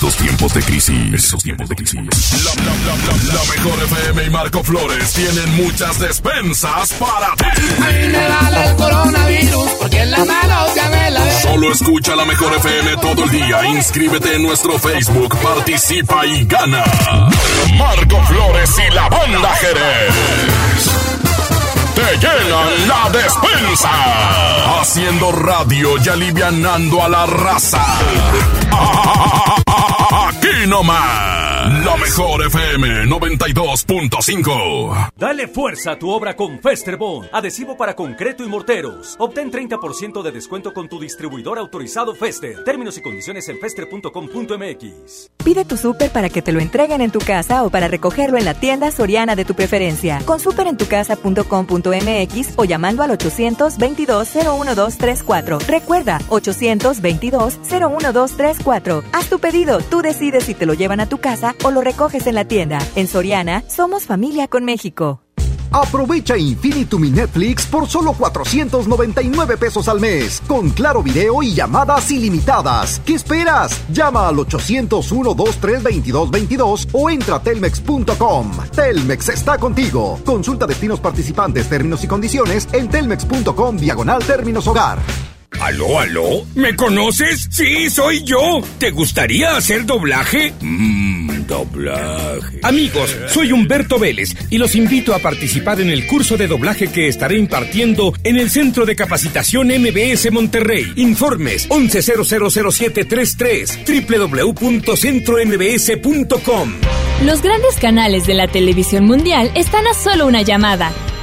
En estos tiempos de crisis. Estos tiempos de crisis. La, la, la, la, la mejor FM y Marco Flores tienen muchas despensas para ti. A mí me vale el coronavirus porque en la mano ya me la ve. Solo escucha la mejor FM todo el día. Inscríbete en nuestro Facebook, participa y gana. Marco Flores y la banda Jerez. Te llenan la despensa. Haciendo radio y alivianando a la raza. Aquí nomás. La mejor FM 92.5. Dale fuerza a tu obra con Festerbond, adhesivo para concreto y morteros. Obtén 30% de descuento con tu distribuidor autorizado Fester. Términos y condiciones en fester.com.mx. Pide tu súper para que te lo entreguen en tu casa o para recogerlo en la tienda soriana de tu preferencia. Con superentucasa.com.mx o llamando al 822-01234. Recuerda, 822-01234. Haz tu pedido, tú decides si te lo llevan a tu casa o lo recoges en la tienda. En Soriana, somos familia con México. Aprovecha Infinitum y Netflix por solo 499 pesos al mes, con claro video y llamadas ilimitadas. ¿Qué esperas? Llama al 801-232222 o entra a telmex.com. Telmex está contigo. Consulta destinos participantes, términos y condiciones en telmex.com diagonal términos hogar. ¿Aló, aló? ¿Me conoces? Sí, soy yo. ¿Te gustaría hacer doblaje? Mmm, Doblaje. Amigos, soy Humberto Vélez y los invito a participar en el curso de doblaje que estaré impartiendo en el Centro de Capacitación MBS Monterrey. Informes 11000733 www.centrombs.com. Los grandes canales de la televisión mundial están a solo una llamada.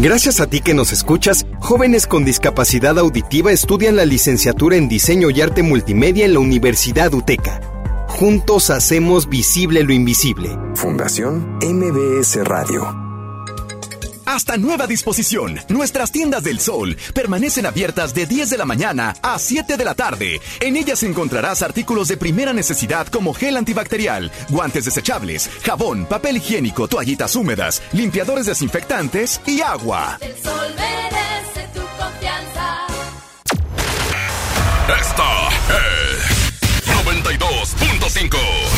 Gracias a ti que nos escuchas, jóvenes con discapacidad auditiva estudian la licenciatura en Diseño y Arte Multimedia en la Universidad UTECA. Juntos hacemos visible lo invisible. Fundación MBS Radio. Hasta nueva disposición, nuestras tiendas del sol permanecen abiertas de 10 de la mañana a 7 de la tarde. En ellas encontrarás artículos de primera necesidad como gel antibacterial, guantes desechables, jabón, papel higiénico, toallitas húmedas, limpiadores desinfectantes y agua. El sol merece tu confianza. Esta es 92.5.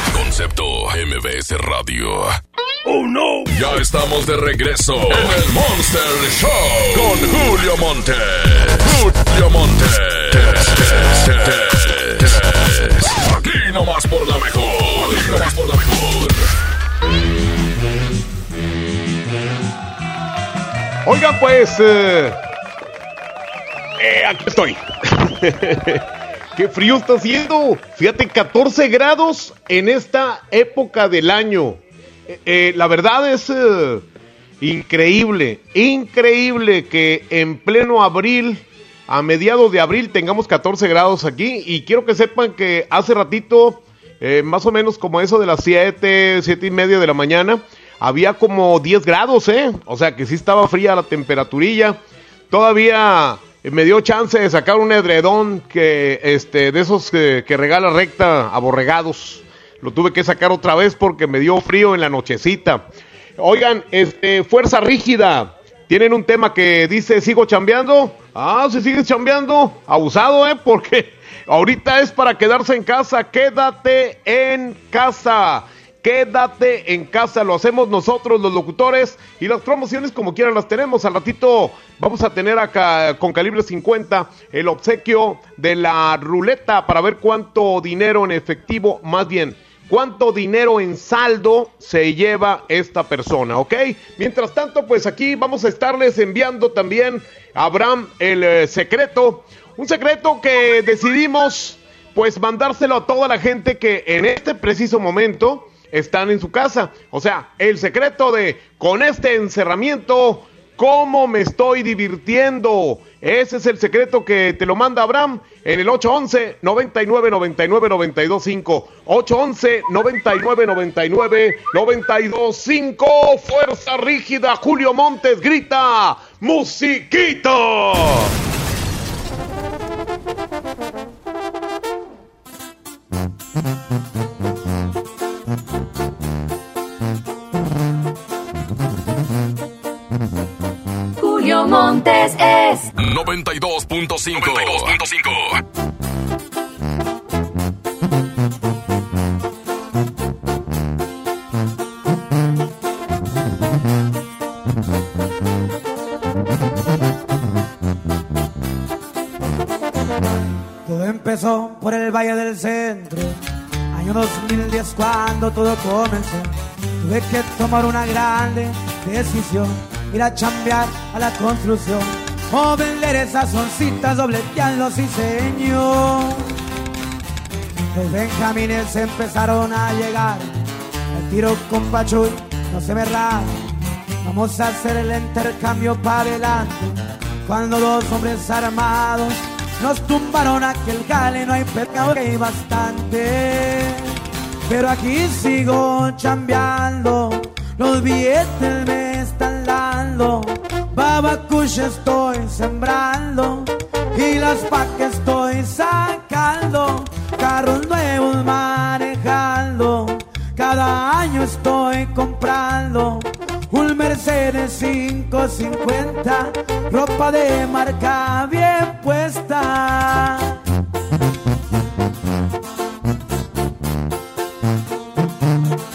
Concepto MBS Radio. ¡Oh no! Ya estamos de regreso en el Monster Show con Julio Monte. Julio Monte. Aquí nomás por la mejor. Aquí nomás por la mejor. Oigan, pues. eh, eh, aquí estoy. Qué frío está haciendo. Fíjate, 14 grados en esta época del año. Eh, eh, la verdad es eh, increíble, increíble que en pleno abril, a mediados de abril, tengamos 14 grados aquí. Y quiero que sepan que hace ratito, más o menos como eso de las 7, 7 y media de la mañana, había como 10 grados, ¿eh? O sea que sí estaba fría la temperaturilla. Todavía me dio chance de sacar un edredón que, este, de esos que, que regala recta a borregados. Lo tuve que sacar otra vez porque me dio frío en la nochecita. Oigan, este, fuerza rígida. Tienen un tema que dice, ¿sigo chambeando? Ah, si sigues chambeando, abusado, ¿eh? Porque ahorita es para quedarse en casa. Quédate en casa. Quédate en casa, lo hacemos nosotros los locutores y las promociones como quieran las tenemos. Al ratito vamos a tener acá con calibre 50 el obsequio de la ruleta para ver cuánto dinero en efectivo, más bien, cuánto dinero en saldo se lleva esta persona, ¿ok? Mientras tanto, pues aquí vamos a estarles enviando también a Abraham el eh, secreto, un secreto que decidimos pues mandárselo a toda la gente que en este preciso momento están en su casa. O sea, el secreto de con este encerramiento, ¿cómo me estoy divirtiendo? Ese es el secreto que te lo manda Abraham en el 811 99 99 925 811 99 99 925 Fuerza rígida, Julio Montes grita, musiquita. Julio Montes es 92.5. 92.5. Todo empezó por el Valle del Centro, año Año 2010 cuando todo comenzó, tuve que tomar una grande decisión, ir a chambear a la construcción, o vender esas oncitas, dobleteando sí señor. Los benjamines empezaron a llegar, el tiro con Pachuy no se me rara, vamos a hacer el intercambio para adelante, cuando dos hombres armados nos tumbaron aquel jale, no hay pecado que hay bastante. Pero aquí sigo chambeando, los billetes me están dando. Babacucha estoy sembrando y las pacas estoy sacando. Carros nuevos manejando, cada año estoy comprando. Un Mercedes 550, ropa de marca bien puesta.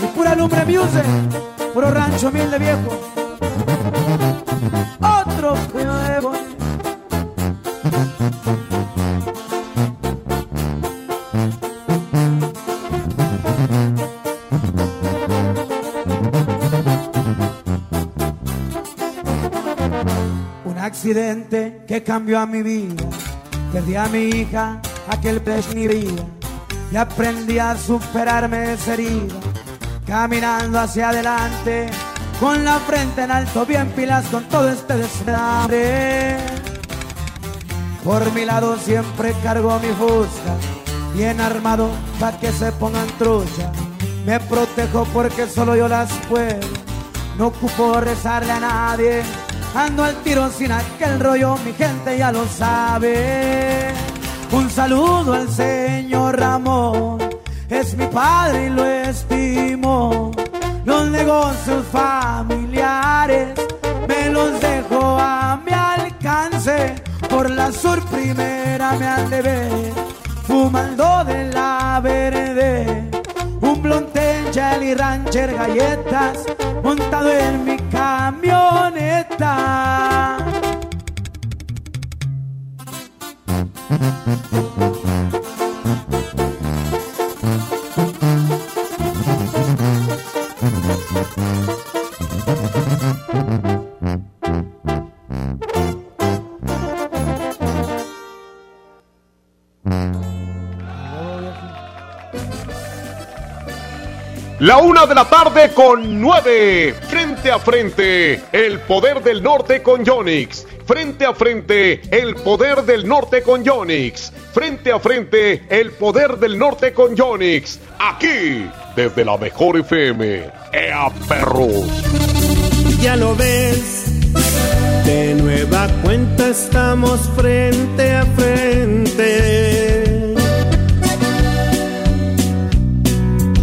Y pura lumbre music, puro rancho mil de viejo. Otro nuevo. Un accidente que cambió a mi vida. Perdí a mi hija, aquel pez mi vida. Y aprendí a superarme esa herida. Caminando hacia adelante, con la frente en alto, bien pilas con todo este desmadre. Por mi lado siempre cargo mi fusca, bien armado pa' que se pongan trucha. Me protejo porque solo yo las puedo, no ocupo rezarle a nadie. Ando al tiro sin aquel rollo, mi gente ya lo sabe. Un saludo al señor Ramón, es mi padre y lo estimo. Los negocios familiares me los dejo a mi alcance. Por la sur primera me han de ver, fumando de la verde. Un blonde Jelly Rancher galletas, montado en mi camioneta. La una de la tarde con nueve. Frente a frente, el poder del norte con Yonix. Frente a frente, el poder del norte con Yonix. Frente a frente, el poder del norte con Yonix. Aquí, desde la mejor FM. ¡Ea perros! Ya lo ves, de nueva cuenta estamos frente a frente.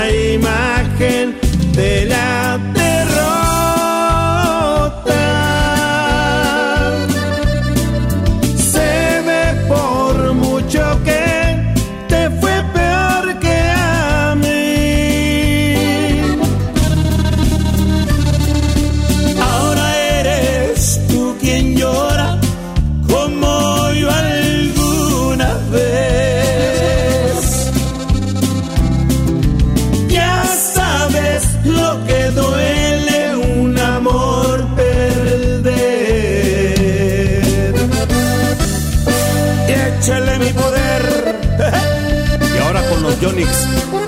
Viva imagen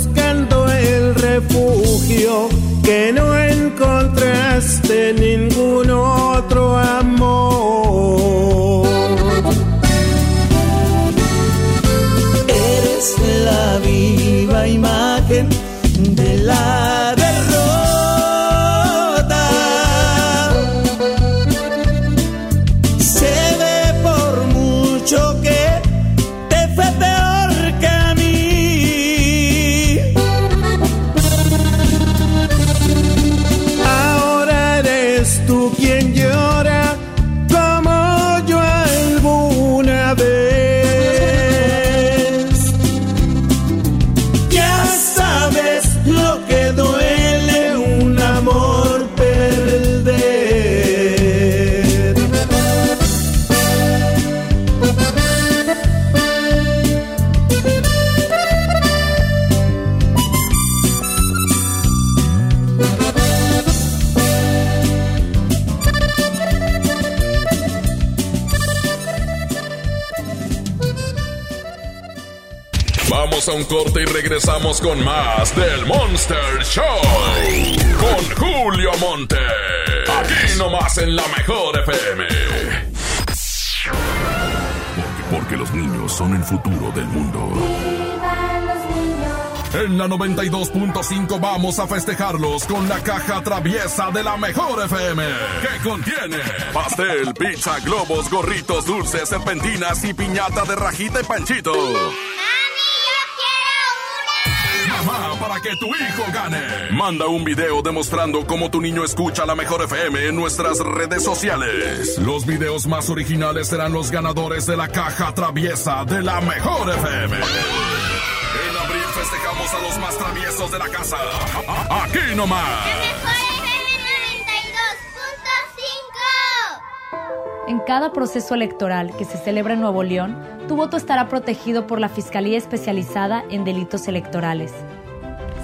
el que no encontraste ningún otro amor. Vamos a un corte y regresamos con más del Monster Show. Con Julio Monte. Aquí nomás en la mejor FM. Porque, porque los niños son el futuro del mundo. En la 92.5 vamos a festejarlos con la caja traviesa de la mejor FM. Que contiene pastel, pizza, globos, gorritos, dulces, serpentinas y piñata de rajita y panchito. Que tu hijo gane. Manda un video demostrando cómo tu niño escucha la mejor FM en nuestras redes sociales. Los videos más originales serán los ganadores de la caja traviesa de la mejor FM. En abril festejamos a los más traviesos de la casa. Aquí nomás. En cada proceso electoral que se celebra en Nuevo León, tu voto estará protegido por la Fiscalía Especializada en Delitos Electorales.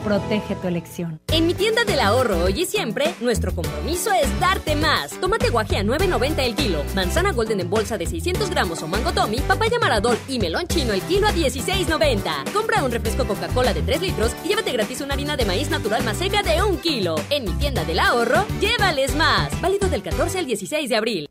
protege tu elección. En mi tienda del ahorro hoy y siempre, nuestro compromiso es darte más. Tomate guaje a 9.90 el kilo, manzana golden en bolsa de 600 gramos o mango tommy, papaya maradol y melón chino el kilo a 16.90. Compra un refresco Coca-Cola de 3 litros y llévate gratis una harina de maíz natural más seca de 1 kilo. En mi tienda del ahorro, llévales más. Válido del 14 al 16 de abril.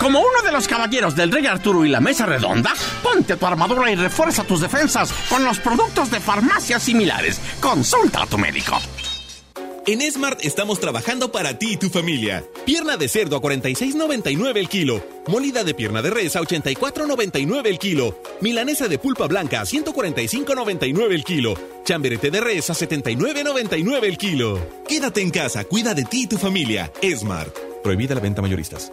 Como uno de los caballeros del Rey Arturo y la Mesa Redonda, ponte tu armadura y refuerza tus defensas con los productos de farmacias similares. Consulta a tu médico. En Smart estamos trabajando para ti y tu familia. Pierna de cerdo a 46.99 el kilo. Molida de pierna de res a 84.99 el kilo. Milanesa de pulpa blanca a 145.99 el kilo. Chamberete de res a 79.99 el kilo. Quédate en casa, cuida de ti y tu familia. Smart. Prohibida la venta mayoristas.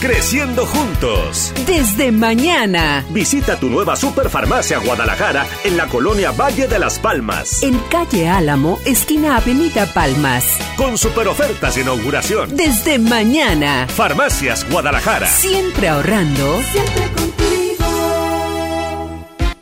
Creciendo juntos. Desde mañana. Visita tu nueva Superfarmacia Guadalajara en la colonia Valle de las Palmas. En calle Álamo, esquina Avenida Palmas. Con super ofertas de inauguración. Desde mañana. Farmacias Guadalajara. Siempre ahorrando. Siempre contigo.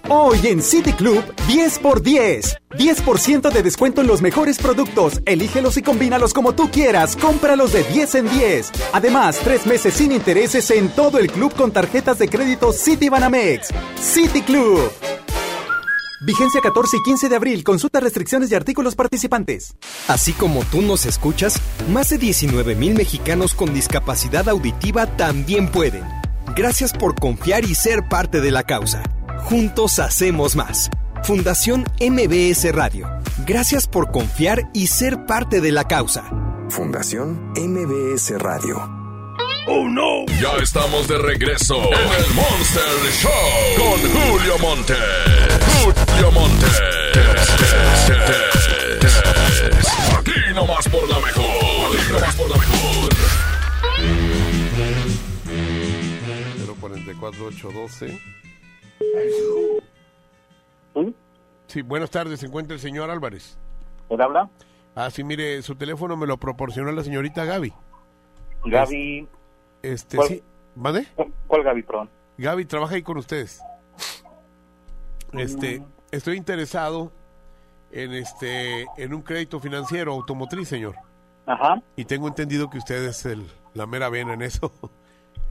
Hoy en City Club, 10 por 10. 10% de descuento en los mejores productos. Elígelos y combínalos como tú quieras. Cómpralos de 10 en 10. Además, tres meses sin intereses en todo el club con tarjetas de crédito City Banamex. City Club. Vigencia 14 y 15 de abril. Consulta restricciones y artículos participantes. Así como tú nos escuchas, más de 19 mil mexicanos con discapacidad auditiva también pueden. Gracias por confiar y ser parte de la causa. Juntos hacemos más. Fundación MBS Radio. Gracias por confiar y ser parte de la causa. Fundación MBS Radio. ¡Oh, no! Ya estamos de regreso en el Monster Show con Julio Monte. Julio Monte. Aquí nomás por la mejor. Aquí nomás por la mejor. 044812. Sí, buenas tardes. ¿Se encuentra el señor Álvarez? ¿Quién habla? Ah, sí, mire, su teléfono me lo proporcionó la señorita Gaby. Gaby. Este, ¿Cuál? sí. ¿Vale? ¿Cuál Gaby, perdón? Gaby, trabaja ahí con ustedes. Este, estoy interesado en este, en un crédito financiero automotriz, señor. Ajá. Y tengo entendido que usted es el, la mera vena en eso.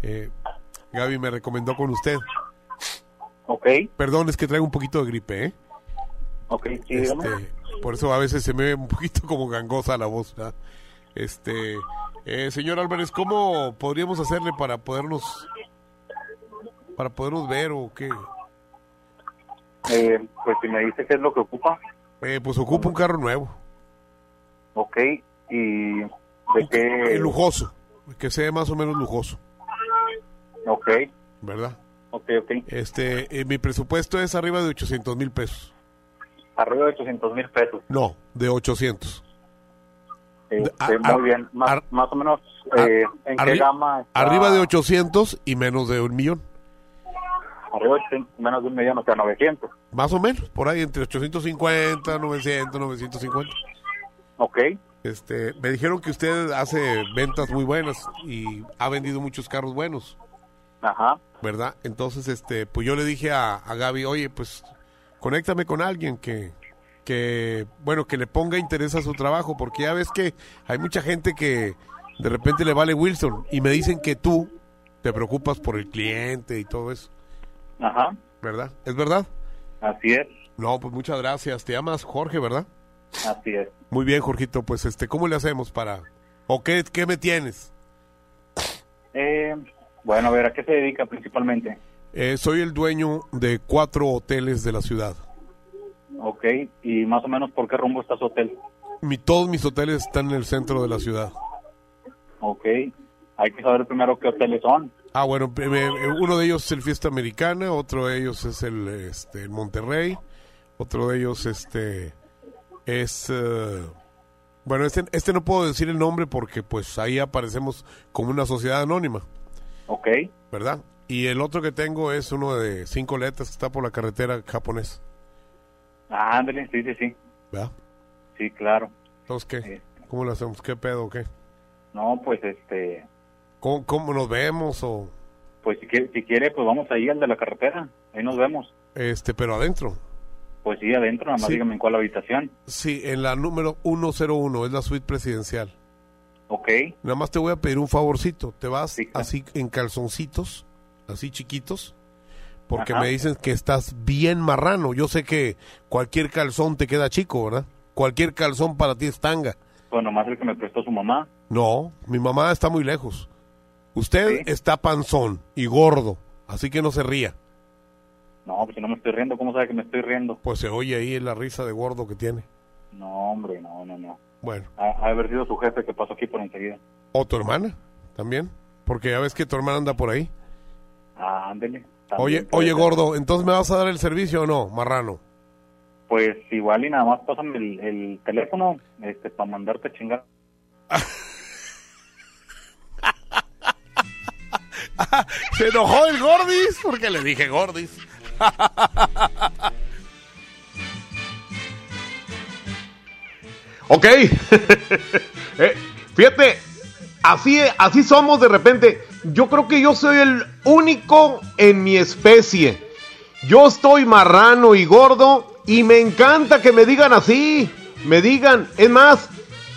Eh, Gaby me recomendó con usted. Ok. Perdón, es que traigo un poquito de gripe, ¿eh? Ok, sí. Este, por eso a veces se me ve un poquito como gangosa la voz. ¿verdad? Este, eh, señor Álvarez, ¿cómo podríamos hacerle para podernos para podernos ver o qué? Eh, pues si me dice qué es lo que ocupa. Eh, pues ocupa un carro nuevo, Ok. ¿Y de qué? eh, lujoso, que sea más o menos lujoso, Ok. ¿verdad? Ok, ok. Este, eh, mi presupuesto es arriba de 800 mil pesos. Arriba de 800 mil pesos. No, de 800. Este, a- muy a- bien. Más, más o menos, eh, ¿en qué gama? está? Arriba de 800 y menos de un millón. Arriba de 800, menos de un millón, o sea, 900. Más o menos, por ahí entre 850, 900, 950. Ok. Este, me dijeron que usted hace ventas muy buenas y ha vendido muchos carros buenos, Ajá. ¿verdad? Entonces, este, pues yo le dije a, a Gaby, oye, pues conéctame con alguien que, que, bueno, que le ponga interés a su trabajo, porque ya ves que hay mucha gente que de repente le vale Wilson y me dicen que tú te preocupas por el cliente y todo eso, Ajá. ¿verdad? ¿Es verdad? Así es. No, pues muchas gracias. Te llamas Jorge, ¿verdad? Así es. Muy bien, Jorgito, pues este, ¿cómo le hacemos para o qué, qué me tienes? Eh, bueno, a ver, ¿a qué se dedica principalmente? Eh, soy el dueño de cuatro hoteles de la ciudad. Ok. ¿Y más o menos por qué rumbo está su hotel? Mi, todos mis hoteles están en el centro de la ciudad. Ok. Hay que saber primero qué hoteles son. Ah, bueno, eh, eh, uno de ellos es el Fiesta Americana, otro de ellos es el, este, el Monterrey, otro de ellos este es eh, bueno, este, este no puedo decir el nombre porque pues ahí aparecemos como una sociedad anónima, Ok. ¿verdad? Y el otro que tengo es uno de cinco letras que está por la carretera japonés, Ah, ándale, sí, sí, sí. ¿verdad? Sí, claro. Entonces, ¿qué? ¿Cómo lo hacemos? ¿Qué pedo o qué? No, pues este, ¿Cómo, cómo nos vemos o pues si quiere, si quiere, pues vamos ahí al de la carretera. Ahí nos vemos. este, pero adentro? Pues sí, adentro, nada más Sí. dígame en cuál habitación. Sí, en la número 101, es la suite presidencial. Ok. Nada más te voy a pedir un favorcito. Te vas así en calzoncitos, así chiquitos, porque Ajá. me dicen que estás bien marrano. Yo sé que cualquier calzón te queda chico, ¿verdad? Cualquier calzón para ti es tanga. Pues nomás el que me prestó su mamá. No, mi mamá está muy lejos. Usted está panzón y gordo, así que no se ría. No, pues si no me estoy riendo, ¿cómo sabe que me estoy riendo? Pues se oye ahí la risa de gordo que tiene. No, hombre, no, no, no. Bueno. A, a, sido su jefe que pasó aquí por enseguida. ¿O tu hermana también? Porque ya ves que tu hermana anda por ahí. Ah, ándele. Oye, oye gordo, ¿entonces me vas a dar el servicio o no, marrano? Pues igual y nada más pásame el, teléfono este, para mandarte a chingar. Se enojó el Gordis porque le dije Gordis. Ok. Eh, fíjate, así, así somos de repente. Yo creo que yo soy el único en mi especie. Yo estoy marrano y gordo y me encanta que me digan así. Me digan, es más,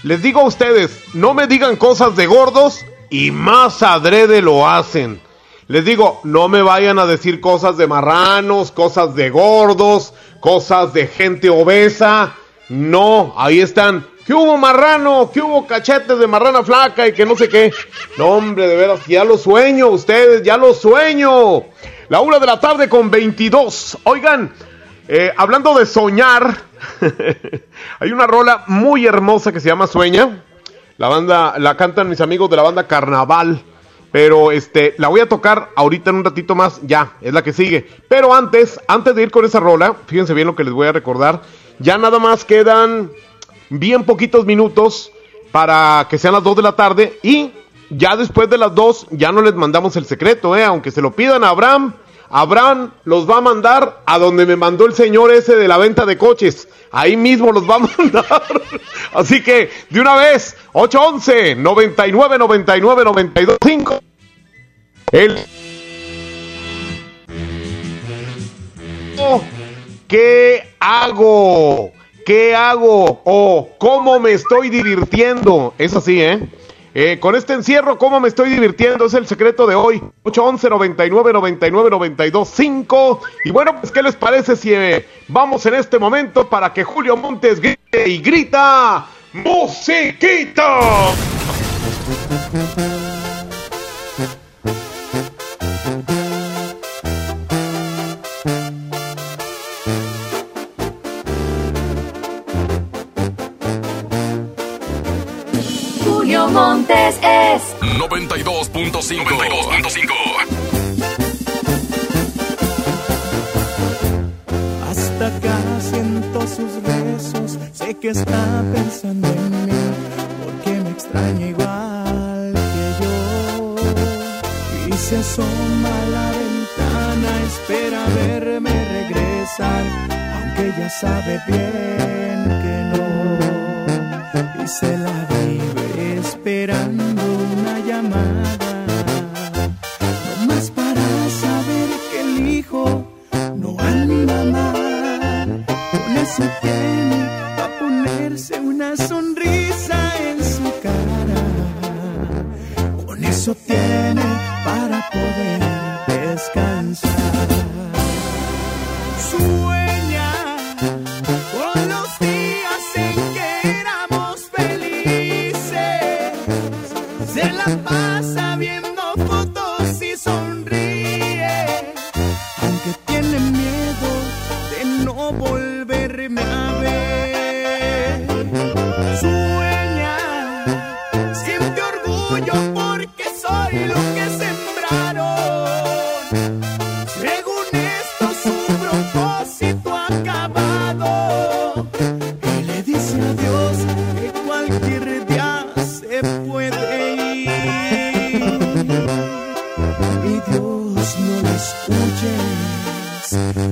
les digo a ustedes, no me digan cosas de gordos y más adrede lo hacen. Les digo, no me vayan a decir cosas de marranos, cosas de gordos, cosas de gente obesa. No, ahí están. ¿Qué hubo marrano? ¿Qué hubo cachetes de marrana flaca y que no sé qué? No, hombre, de veras, ya lo sueño ustedes, ya lo sueño. La una de la tarde con 22. Oigan, eh, hablando de soñar, hay una rola muy hermosa que se llama Sueña. La banda, la cantan mis amigos de la banda Carnaval. Pero este, la voy a tocar ahorita en un ratito más, ya, es la que sigue. Pero antes, antes de ir con esa rola, fíjense bien lo que les voy a recordar. Ya nada más quedan bien poquitos minutos para que sean las 2 de la tarde y ya después de las 2 ya no les mandamos el secreto, ¿eh? aunque se lo pidan a Abraham. Abraham los va a mandar a donde me mandó el señor ese de la venta de coches. Ahí mismo los va a mandar. Así que, de una vez, 811 99 99 92 5. El ¿Qué hago? ¿Qué hago? ¿O cómo me estoy divirtiendo? Es así, ¿eh? Eh, con este encierro, ¿cómo me estoy divirtiendo? Es el secreto de hoy. 811 99 99 92 5. Y bueno, pues, ¿qué les parece si eh, vamos en este momento para que Julio Montes grite y grita ¡Musiquita! Montes es 92.5. 92.5. Hasta acá siento sus besos, sé que está pensando en mí, porque me extraña igual que yo. Y se asoma a la ventana, espera verme regresar, aunque ya sabe bien que no. Y se esperando una llamada, no más para saber que el hijo no anda mal. Con eso tiene a ponerse una sonrisa en su cara. Con eso tiene para poder descansar.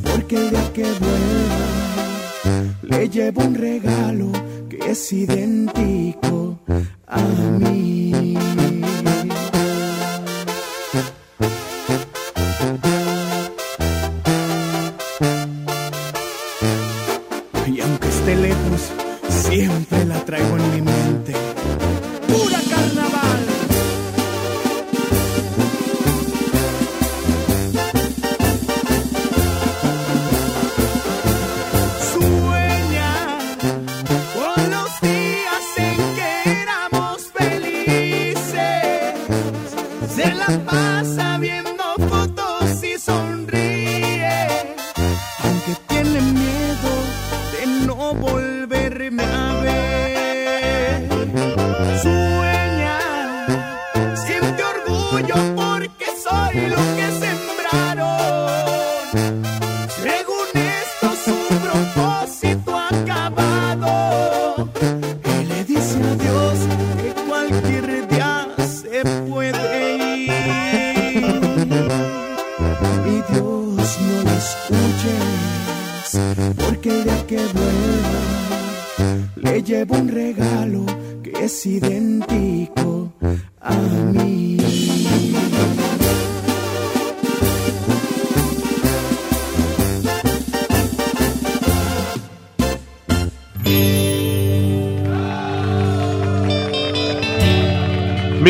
Porque el día que vuelva le llevo un regalo que es idéntico a mí.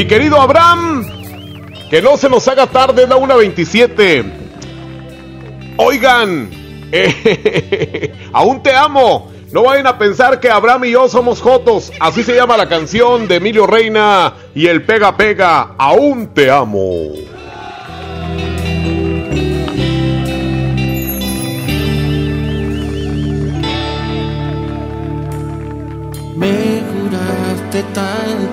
Querido Abraham, que no se nos haga tarde, la 1.27. Oigan, eh, aún te amo. No vayan a pensar que Abraham y yo somos jotos. Así se llama la canción de Emilio Reina y el Pega Pega. Aún te amo. Me juraste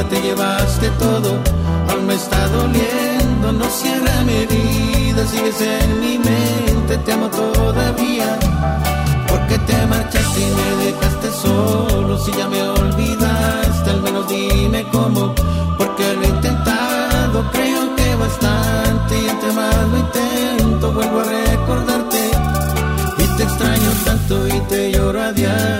Vida, te llevaste todo, aún me está doliendo, no cierra mi herida, sigues en mi mente, te amo todavía. Porque te marchaste y me dejaste solo, si ya me olvidaste, al menos dime cómo, porque lo he intentado, creo que bastante, y entre más lo intento, vuelvo a recordarte. Y te extraño tanto y te lloro a diario,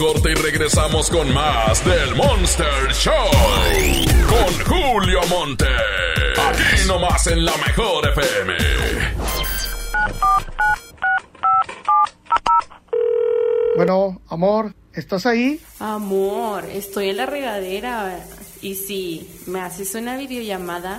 corte y regresamos con más del Monster Show. Con Julio Monte. Aquí nomás en la mejor FM. Bueno, amor, ¿estás ahí? Amor, estoy en la regadera. Y si me haces una videollamada.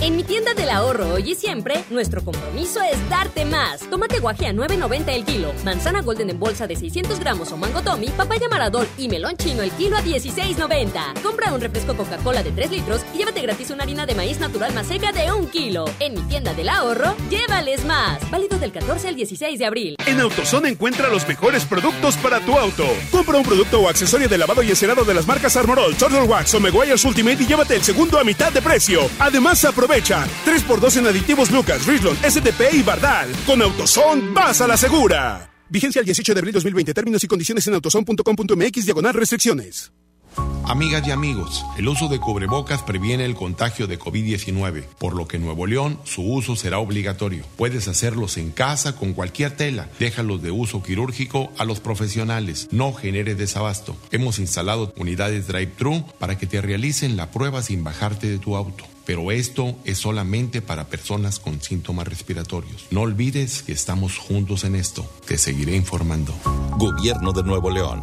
En mi tienda del ahorro hoy y siempre, nuestro compromiso es darte más. Tomate guaje a 9.90 el kilo, manzana golden en bolsa de 600 gramos o mango tommy, papaya maradol y melón chino el kilo a 16.90. Compra un refresco Coca-Cola de 3 litros y llévate gratis una harina de maíz natural más seca de 1 kilo. En mi tienda del ahorro, llévales más. Válido del 14 al 16 de abril. En AutoZone encuentra los mejores productos para tu auto. Compra un producto o accesorio de lavado y encerado de las marcas Armorol, Turtle Wax o Meguiar's Ultimate y llévate el segundo a mitad de precio. Además, aprovecha 3x2 en aditivos Lucas, Richlon, SDP y Bardal. Con AutoZone, vas a la segura. Vigencia el 18 de abril 2020. Términos y condiciones en autozone.com.mx diagonal restricciones. Amigas y amigos, el uso de cubrebocas previene el contagio de COVID-19, por lo que en Nuevo León su uso será obligatorio. Puedes hacerlos en casa con cualquier tela. Déjalos de uso quirúrgico a los profesionales. No genere desabasto. Hemos instalado unidades drive-thru para que te realicen la prueba sin bajarte de tu auto. Pero esto es solamente para personas con síntomas respiratorios. No olvides que estamos juntos en esto. Te seguiré informando. Gobierno de Nuevo León.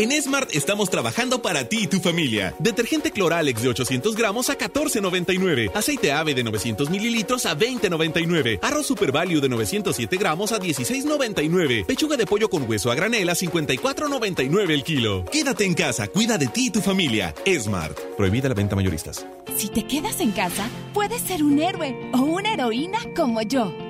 En Smart estamos trabajando para ti y tu familia. Detergente Cloralex de 800 gramos a 14.99. Aceite ave de 900 mililitros a 20.99. Arroz Super Value de 907 gramos a 16.99. Pechuga de pollo con hueso a granel a 54.99 el kilo. Quédate en casa, cuida de ti y tu familia. Smart. Prohibida la venta mayoristas. Si te quedas en casa, puedes ser un héroe o una heroína como yo.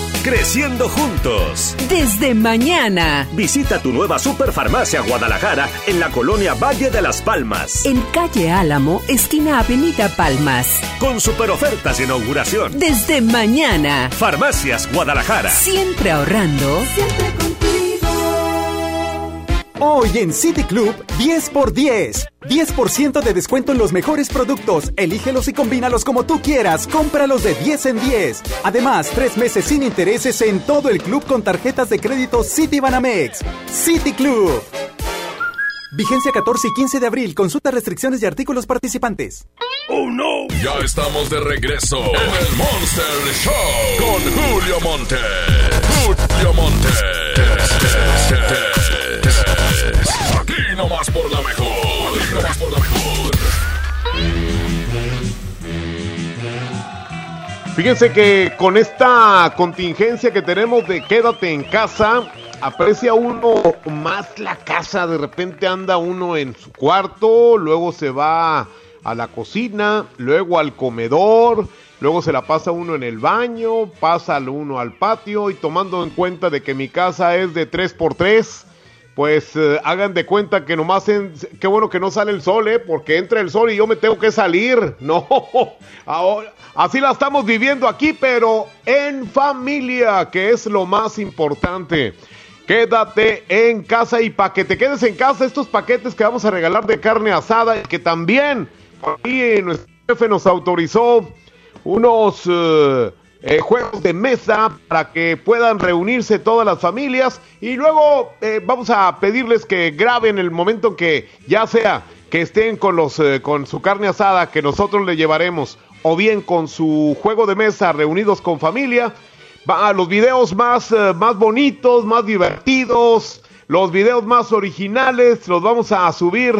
Creciendo juntos. Desde mañana. Visita tu nueva Superfarmacia Guadalajara en la colonia Valle de las Palmas. En calle Álamo, esquina Avenida Palmas. Con super ofertas de inauguración. Desde mañana. Farmacias Guadalajara. Siempre ahorrando. Siempre contigo. Hoy en City Club, 10 por 10. 10% de descuento en los mejores productos. Elígelos y combínalos como tú quieras. Cómpralos de 10 en 10. Además, tres meses sin intereses en todo el club con tarjetas de crédito City Banamex. City Club. Vigencia 14 y 15 de abril. Consulta restricciones y artículos participantes. ¡Oh, no! Ya estamos de regreso en el Monster Show con Julio Monte. Julio Monte. Aquí nomás por la mejor. Nomás por la mejor. Fíjense que con esta contingencia que tenemos de quédate en casa, aprecia uno más la casa. De repente anda uno en su cuarto, luego se va a la cocina, luego al comedor, luego se la pasa uno en el baño, pasa uno al patio y tomando en cuenta de que mi casa es de 3x3, pues eh, hagan de cuenta que nomás, en, qué bueno que no sale el sol, ¿eh? Porque entra el sol y yo me tengo que salir. No, así la estamos viviendo aquí, pero en familia, que es lo más importante. Quédate en casa y para que te quedes en casa, estos paquetes que vamos a regalar de carne asada, que también aquí nuestro jefe nos autorizó unos... eh, eh, juegos de mesa para que puedan reunirse todas las familias. Y luego eh, vamos a pedirles que graben el momento en que ya sea que estén con los eh, con su carne asada que nosotros le llevaremos o bien con su juego de mesa reunidos con familia. Va, los videos más, más bonitos más divertidos los videos más originales los vamos a subir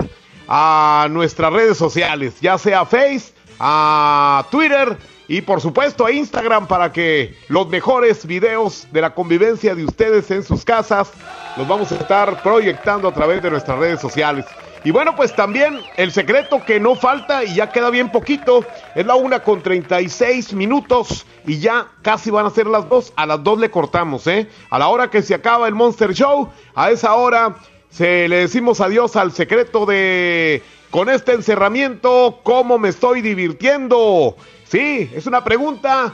a nuestras redes sociales ya sea Face a Twitter y por supuesto a Instagram para que los mejores videos de la convivencia de ustedes en sus casas los vamos a estar proyectando a través de nuestras redes sociales. Y bueno, pues también el secreto que no falta y ya queda bien poquito, es la una con 36 minutos y ya casi van a ser las dos. A las dos le cortamos, ¿eh? A la hora que se acaba el Monster Show, a esa hora se le decimos adiós al secreto de con este encerramiento, ¿cómo me estoy divirtiendo? Sí, es una pregunta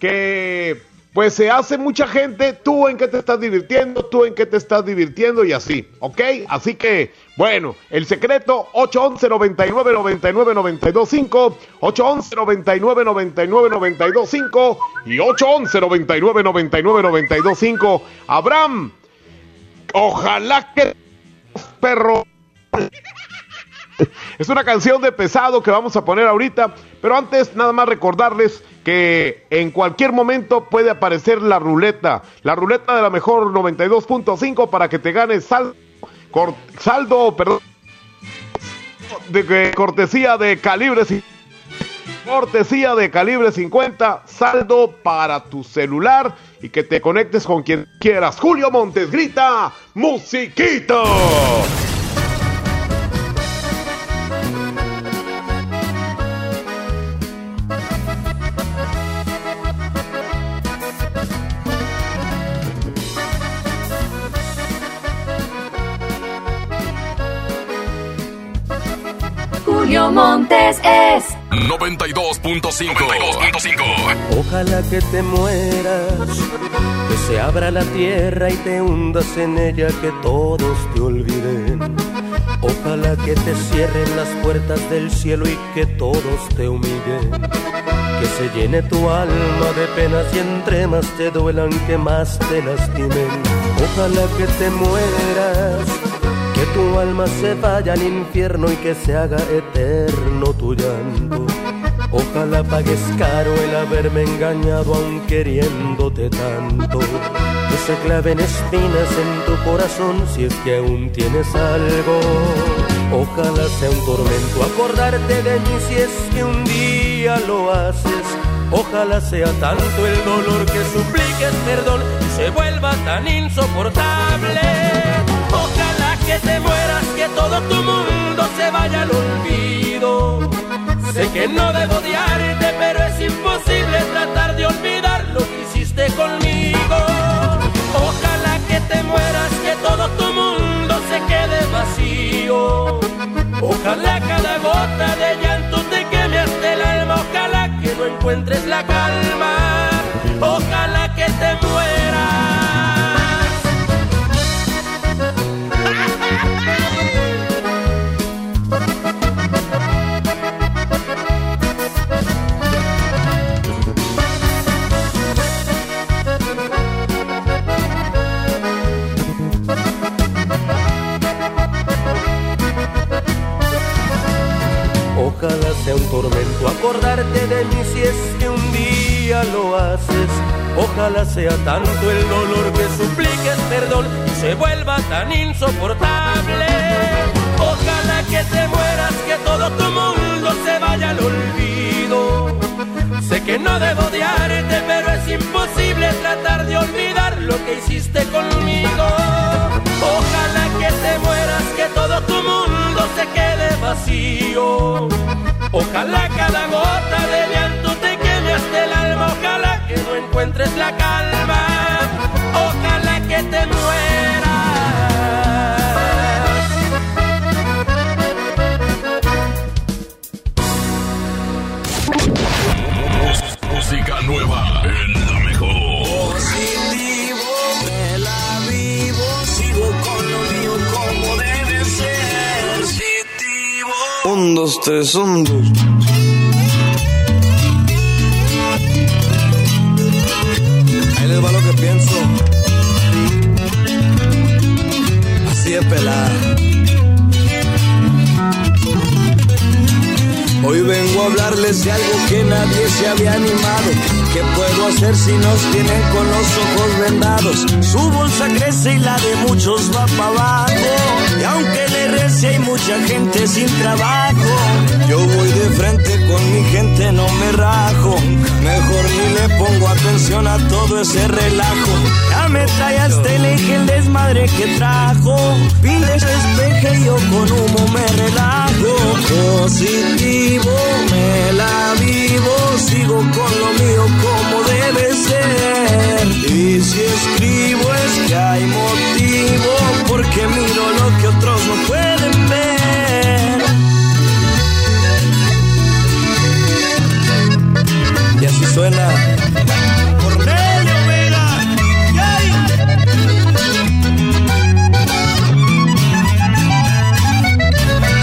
que pues se hace mucha gente, tú en qué te estás divirtiendo, tú en qué te estás divirtiendo y así, ¿ok? Así que, bueno, el secreto 811 99 99 925 811 99 99 925 y 811 99 99 925 Abraham, ojalá que perro es una canción de pesado que vamos a poner ahorita, pero antes nada más recordarles que en cualquier momento puede aparecer la ruleta, la ruleta de la mejor 92.5 para que te ganes saldo, saldo, perdón, de cortesía de calibre cortesía de calibre 50, saldo para tu celular y que te conectes con quien quieras. Julio Montes grita, musiquito. Montes es 92.5. Ojalá que te mueras, que se abra la tierra y te hundas en ella, que todos te olviden. Ojalá que te cierren las puertas del cielo y que todos te humillen. Que se llene tu alma de penas y entre más te duelan, que más te lastimen. Ojalá que te mueras que tu alma se vaya al infierno y que se haga eterno tu llanto. Ojalá pagues caro el haberme engañado aun queriéndote tanto. Que se claven espinas en tu corazón si es que aún tienes algo. Ojalá sea un tormento acordarte de mí si es que un día lo haces. Ojalá sea tanto el dolor que supliques perdón y se vuelva tan insoportable. Que te mueras, que todo tu mundo se vaya al olvido. Sé que no debo odiarte, pero es imposible tratar de olvidar lo que hiciste conmigo. Ojalá que te mueras, que todo tu mundo se quede vacío. Ojalá cada gota de llanto te queme hasta el alma. Ojalá que no encuentres la calma. Ojalá acordarte de mí si es que un día lo haces. Ojalá sea tanto el dolor que supliques perdón y se vuelva tan insoportable. Ojalá que te mueras, que todo tu mundo se vaya al olvido. Sé que no debo odiarte, pero es imposible tratar de olvidar lo que hiciste conmigo. Ojalá que te mueras, que todo tu mundo se quede vacío. Ojalá cada gota de llanto te queme hasta el alma. Ojalá que no encuentres la calma. Ojalá que te mueras. Música nueva en la mejor. Positivo, me la vivo, sigo con lo mío como debe ser. Positivo. Un, dos, tres, un, dos. Hoy vengo a hablarles de algo que nadie se había animado. ¿Qué puedo hacer si nos tienen con los ojos vendados? Su bolsa crece y la de muchos va para abajo. Y aunque rece hay mucha gente sin trabajo. Yo voy de frente con mi gente, no me rajo. Mejor ni le pongo atención a todo ese relajo. Ya me trae hasta el eje el desmadre que trajo. Pide despeje yo con humo me relajo. Positivo, me la vivo. Sigo con lo mío como debe ser. Y si escribo es que hay Cornelio Vega.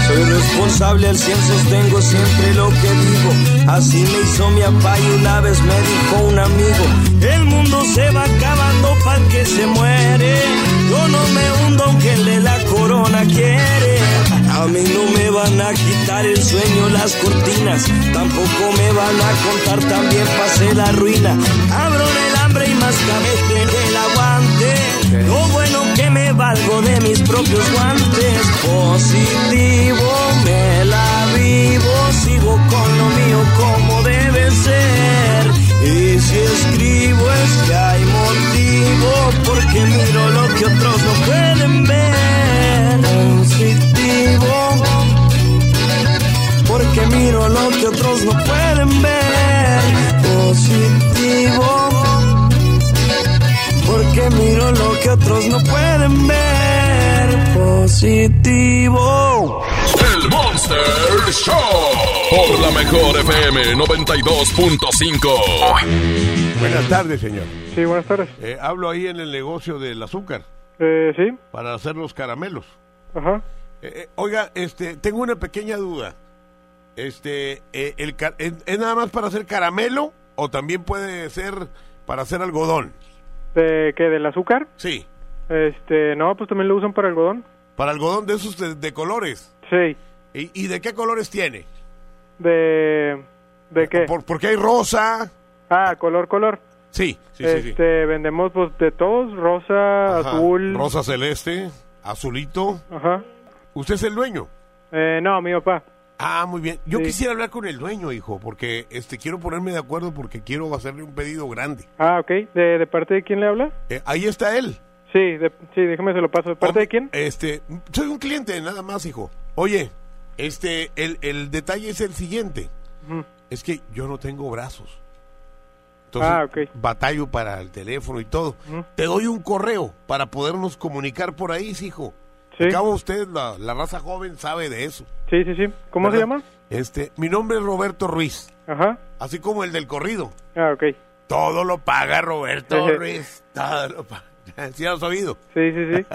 Soy responsable al cien, sostengo siempre lo que digo. Así me hizo mi papá y una vez me dijo un amigo: El mundo se va acabando para que se muere. Yo no me hundo aunque el de la corona quiere. A mí no me van a quitar el sueño las cortinas, tampoco me van a contar también pasé la ruina. Abro el hambre y más cabeza el aguante. Lo bueno que me valgo de mis propios guantes. Positivo, me la vivo, sigo con lo mío como debe ser. Y si escribo es que hay motivo, porque miro lo que otros no pueden ver. Porque miro lo que otros no pueden ver. Positivo, porque miro lo que otros no pueden ver. Positivo. El Monster Show. Por la mejor FM 92.5. Buenas tardes, señor. Sí, buenas tardes. Eh, hablo ahí en el negocio del azúcar. Eh, sí. Para hacer los caramelos. Ajá. Eh, eh, oiga, este, tengo una pequeña duda. Este, eh, el, ¿es, es nada más para hacer caramelo o también puede ser para hacer algodón? ¿De qué? ¿Del azúcar? Sí. Este, no, pues también lo usan para algodón. Para algodón de esos de, de colores. Sí. ¿Y, y de qué colores tiene? ¿De, de qué? Por- porque hay rosa. Ah, color, color. Sí, sí, sí, sí. este, vendemos pues, de todos, rosa, Ajá. azul. Rosa celeste, azulito. Ajá. ¿Usted es el dueño? Eh, no, mi papá. Ah, muy bien. Yo Sí. quisiera hablar con el dueño, hijo, porque este quiero ponerme de acuerdo porque quiero hacerle un pedido grande. Ah, ok. ¿De, de parte de quién le habla? Eh, ahí está él. Sí, de, sí, déjeme se lo paso. ¿De parte de quién? Este, soy un cliente, nada más, hijo. Oye, este, el, el detalle es el siguiente. Es que yo no tengo brazos. Entonces, Ah, ok. batallo para el teléfono y todo. Te doy un correo para podernos comunicar por ahí, hijo. Sí. Al cabo usted, la, la raza joven, sabe de eso. Sí, sí, sí. ¿Cómo se llama? Este, mi nombre es Roberto Ruiz, Ajá. así como el del corrido. Ah, ok. Todo lo paga Roberto. Ruiz. Todo lo paga. ¿Sí has oído? Sí, sí, sí.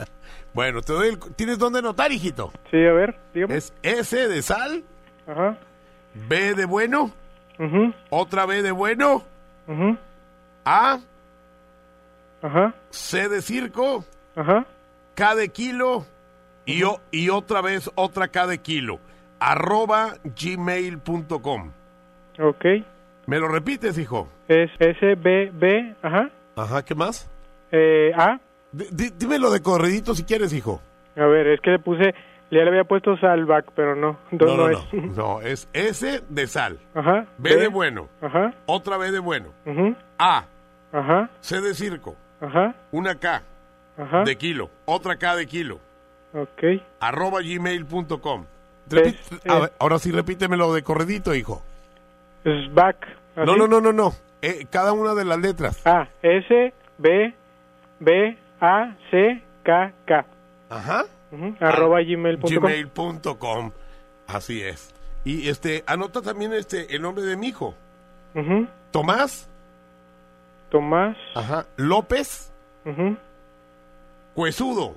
bueno, te doy el- ¿tienes dónde anotar, hijito? Sí, a ver, dígame. Es S de sal, Ajá. B de bueno, Ujú, otra B de bueno, ujú. A, Ajá. C de circo, Ajá. K de kilo y, o- y otra vez otra K de kilo. Arroba gmail.com. Ok. ¿Me lo repites, hijo? Es SBB, ajá. Ajá, ¿qué más? Eh, A. D- dímelo de corridito si quieres, hijo. A ver, es que le puse, ya le había puesto salvac, pero no. Entonces no, no, no, es. no. No, es S de sal. Ajá. B de bueno. Ajá. Otra B de bueno. ujú, A. Ajá. C de circo. Ajá. Una K Ajá. de kilo. Otra K de kilo. Ok. Arroba gmail.com. Es, Repi- a eh, ahora sí repítemelo de corridito, hijo. Es back. No, no, no, no, no. Eh, cada una de las letras. A, S, B, B, A, C, K, K. Ajá. Ujú, Arroba gmail.com. Gmail.com. Así es. Y este, anota también este el nombre de mi hijo. Tomás. Tomás. Ajá. López. ujú, Cuesudo.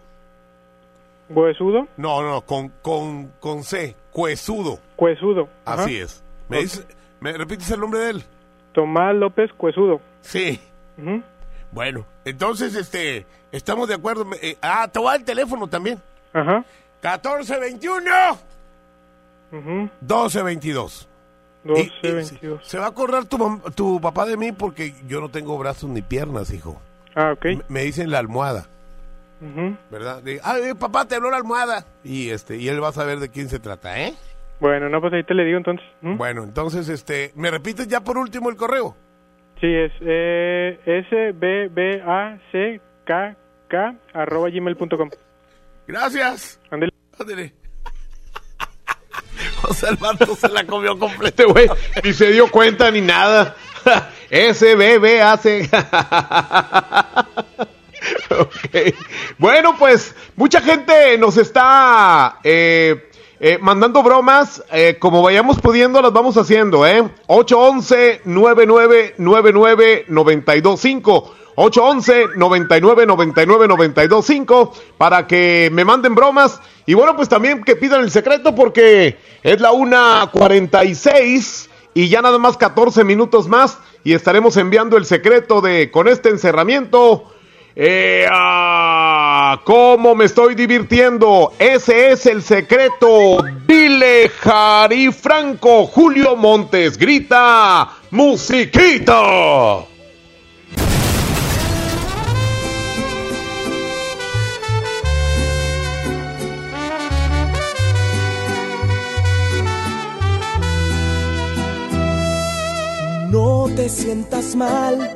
Huesudo. No, no, con, con, con C. Cuesudo. Cuesudo. ajá. Así es. ¿Me, dice- ¿Me repites el nombre de él? Tomás López Cuesudo. Sí. Bueno, entonces, este, estamos de acuerdo. Eh, ah, te voy a dar el teléfono también. Ajá. 1421 Ujú. 1222. 12, Y- y 22. Se, se va a acordar tu, tu papá de mí porque yo no tengo brazos ni piernas, hijo. Ah, ok. Me, me dicen la almohada, Ujú. ¿verdad? De, eh, papá, te habló la almohada. Y este, y él va a saber de quién se trata, ¿eh? Bueno, no, pues ahí te le digo entonces. ¿Mm? Bueno, entonces, este, ¿me repites ya por último el correo? Sí, es eh, S B B A C K arroba gmail.com. Gracias. Ándale. Ándale. O sea, el vato se la comió completa. Güey ni se dio cuenta ni nada. SBB hace. Ok. Bueno, pues mucha gente nos está eh, eh, mandando bromas. eh, como vayamos pudiendo, las vamos haciendo, ¿eh? 811-9999-925. 811-9999-925 para que me manden bromas. Y bueno, pues también que pidan el secreto porque es la 1.46 y ya nada más 14 minutos más y estaremos enviando el secreto de con este encerramiento. Eh, ¿Cómo me estoy divirtiendo? Ese es el secreto. Dile, Jari Franco, Julio Montes, grita, musiquita. No te sientas mal,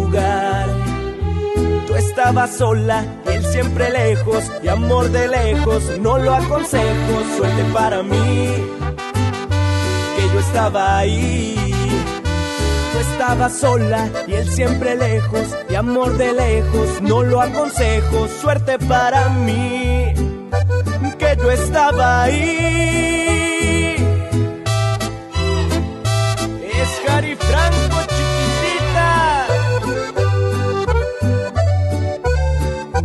Tú estabas sola él siempre lejos, y amor de lejos, no lo aconsejo, suerte para mí, que yo estaba ahí. Tú estabas sola y él siempre lejos, y amor de lejos, no lo aconsejo, suerte para mí que yo estaba ahí. Es Harry Franco,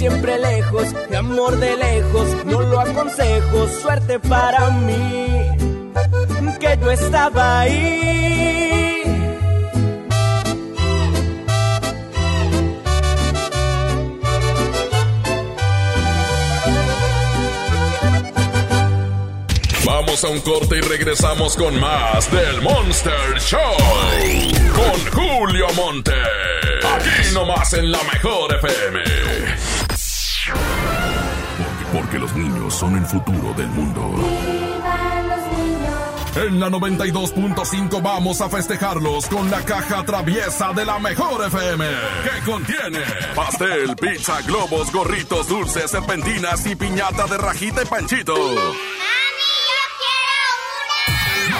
siempre lejos, y amor de lejos, no lo aconsejo, suerte para mí, que yo estaba ahí. Vamos a un corte y regresamos con más del Monster Show. Con Julio Monte. Aquí nomás en la mejor FM. Porque, los niños son el futuro del mundo. En la 92.5 vamos a festejarlos con la caja traviesa de la mejor FM, que contiene pastel, pizza, globos, gorritos, dulces, serpentinas y piñata de rajita y panchito.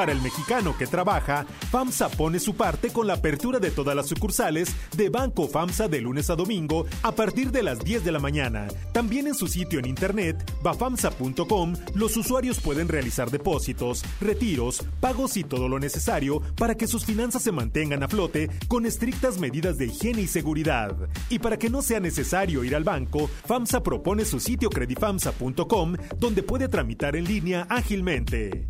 Para el mexicano que trabaja, FAMSA pone su parte con la apertura de todas las sucursales de Banco FAMSA de lunes a domingo a partir de las 10 de la mañana. También en su sitio en internet, bafamsa.com, los usuarios pueden realizar depósitos, retiros, pagos y todo lo necesario para que sus finanzas se mantengan a flote con estrictas medidas de higiene y seguridad. Y para que no sea necesario ir al banco, FAMSA propone su sitio credifamsa.com donde puede tramitar en línea ágilmente.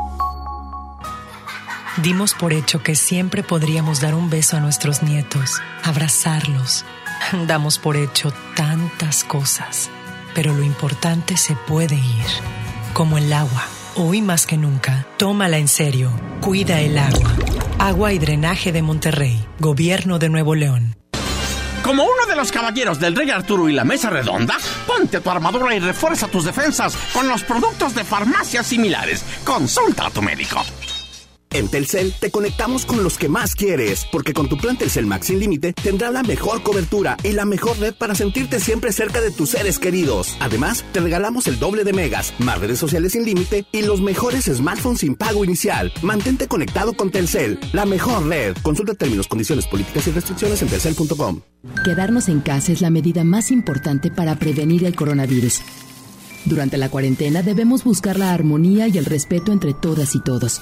Dimos por hecho que siempre podríamos dar un beso a nuestros nietos, abrazarlos. Damos por hecho tantas cosas, pero lo importante se puede ir, como el agua. Hoy más que nunca, tómala en serio. Cuida el agua. Agua y drenaje de Monterrey, Gobierno de Nuevo León. Como uno de los caballeros del Rey Arturo y la Mesa Redonda, ponte tu armadura y refuerza tus defensas con los productos de farmacias similares. Consulta a tu médico. En Telcel te conectamos con los que más quieres, porque con tu plan Telcel Max sin límite tendrás la mejor cobertura y la mejor red para sentirte siempre cerca de tus seres queridos. Además, te regalamos el doble de megas, más redes sociales sin límite y los mejores smartphones sin pago inicial. Mantente conectado con Telcel, la mejor red. Consulta términos, condiciones, políticas y restricciones en telcel.com. Quedarnos en casa es la medida más importante para prevenir el coronavirus. Durante la cuarentena debemos buscar la armonía y el respeto entre todas y todos.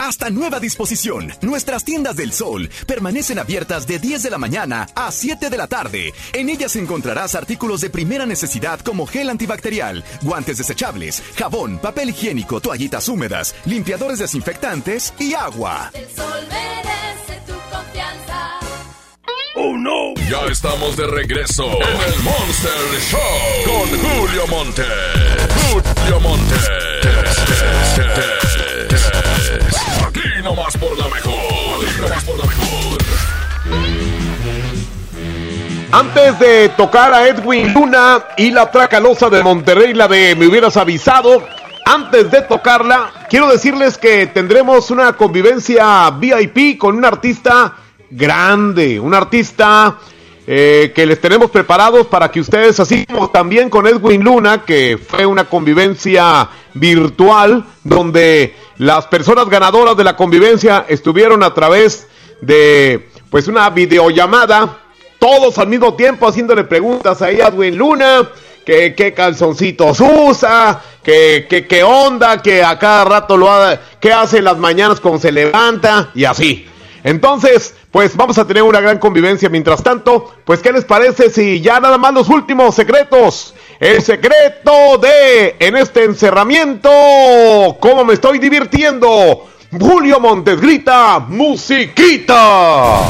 Hasta nueva disposición, nuestras tiendas del sol permanecen abiertas de 10 de la mañana a 7 de la tarde. En ellas encontrarás artículos de primera necesidad como gel antibacterial, guantes desechables, jabón, papel higiénico, toallitas húmedas, limpiadores desinfectantes y agua. El sol merece tu confianza. ¡Oh no! Ya estamos de regreso en el Monster Show con Julio Monte. Julio Monte. Aquí nomás por la mejor. Nomás por la mejor. Antes de tocar a Edwin Luna y la Tracalosa de Monterrey, la de Me hubieras avisado, antes de tocarla, quiero decirles que tendremos una convivencia VIP con un artista grande, un artista eh, que les tenemos preparados para que ustedes, así como también con Edwin Luna, que fue una convivencia virtual, donde las personas ganadoras de la convivencia estuvieron a través de pues una videollamada, todos al mismo tiempo haciéndole preguntas a Edwin Luna, que qué calzoncitos usa, que qué qué onda, que a cada rato lo ha, que hace las mañanas cuando se levanta y así. Entonces, pues vamos a tener una gran convivencia. Mientras tanto, pues ¿qué les parece si ya nada más los últimos secretos? El secreto de, en este encerramiento, cómo me estoy divirtiendo. Julio Montes grita, musiquita.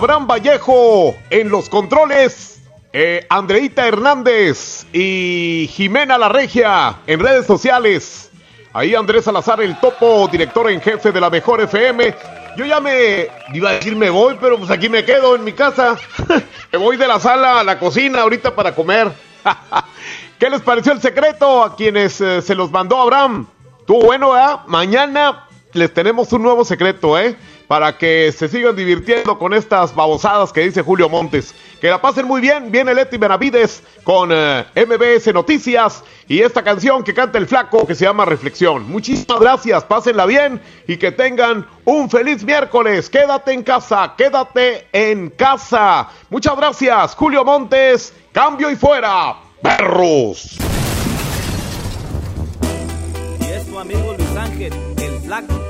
Abraham Vallejo en los controles, eh, Andreita Hernández y Jimena La Regia en redes sociales. Ahí Andrés Salazar, el topo, director en jefe de la Mejor FM. Yo ya me iba a decir me voy, pero pues aquí me quedo en mi casa. me voy de la sala a la cocina ahorita para comer. ¿Qué les pareció el secreto a quienes eh, se los mandó Abraham? Tú bueno, ¿verdad? Mañana les tenemos un nuevo secreto, ¿eh? Para que se sigan divirtiendo con estas babosadas que dice Julio Montes. Que la pasen muy bien. Viene Leti Benavides con eh, MBS Noticias y esta canción que canta el flaco que se llama Reflexión. Muchísimas gracias, pásenla bien y que tengan un feliz miércoles. Quédate en casa, quédate en casa. Muchas gracias, Julio Montes. Cambio y fuera, perros. Y es tu amigo Luis Ángel, el flaco.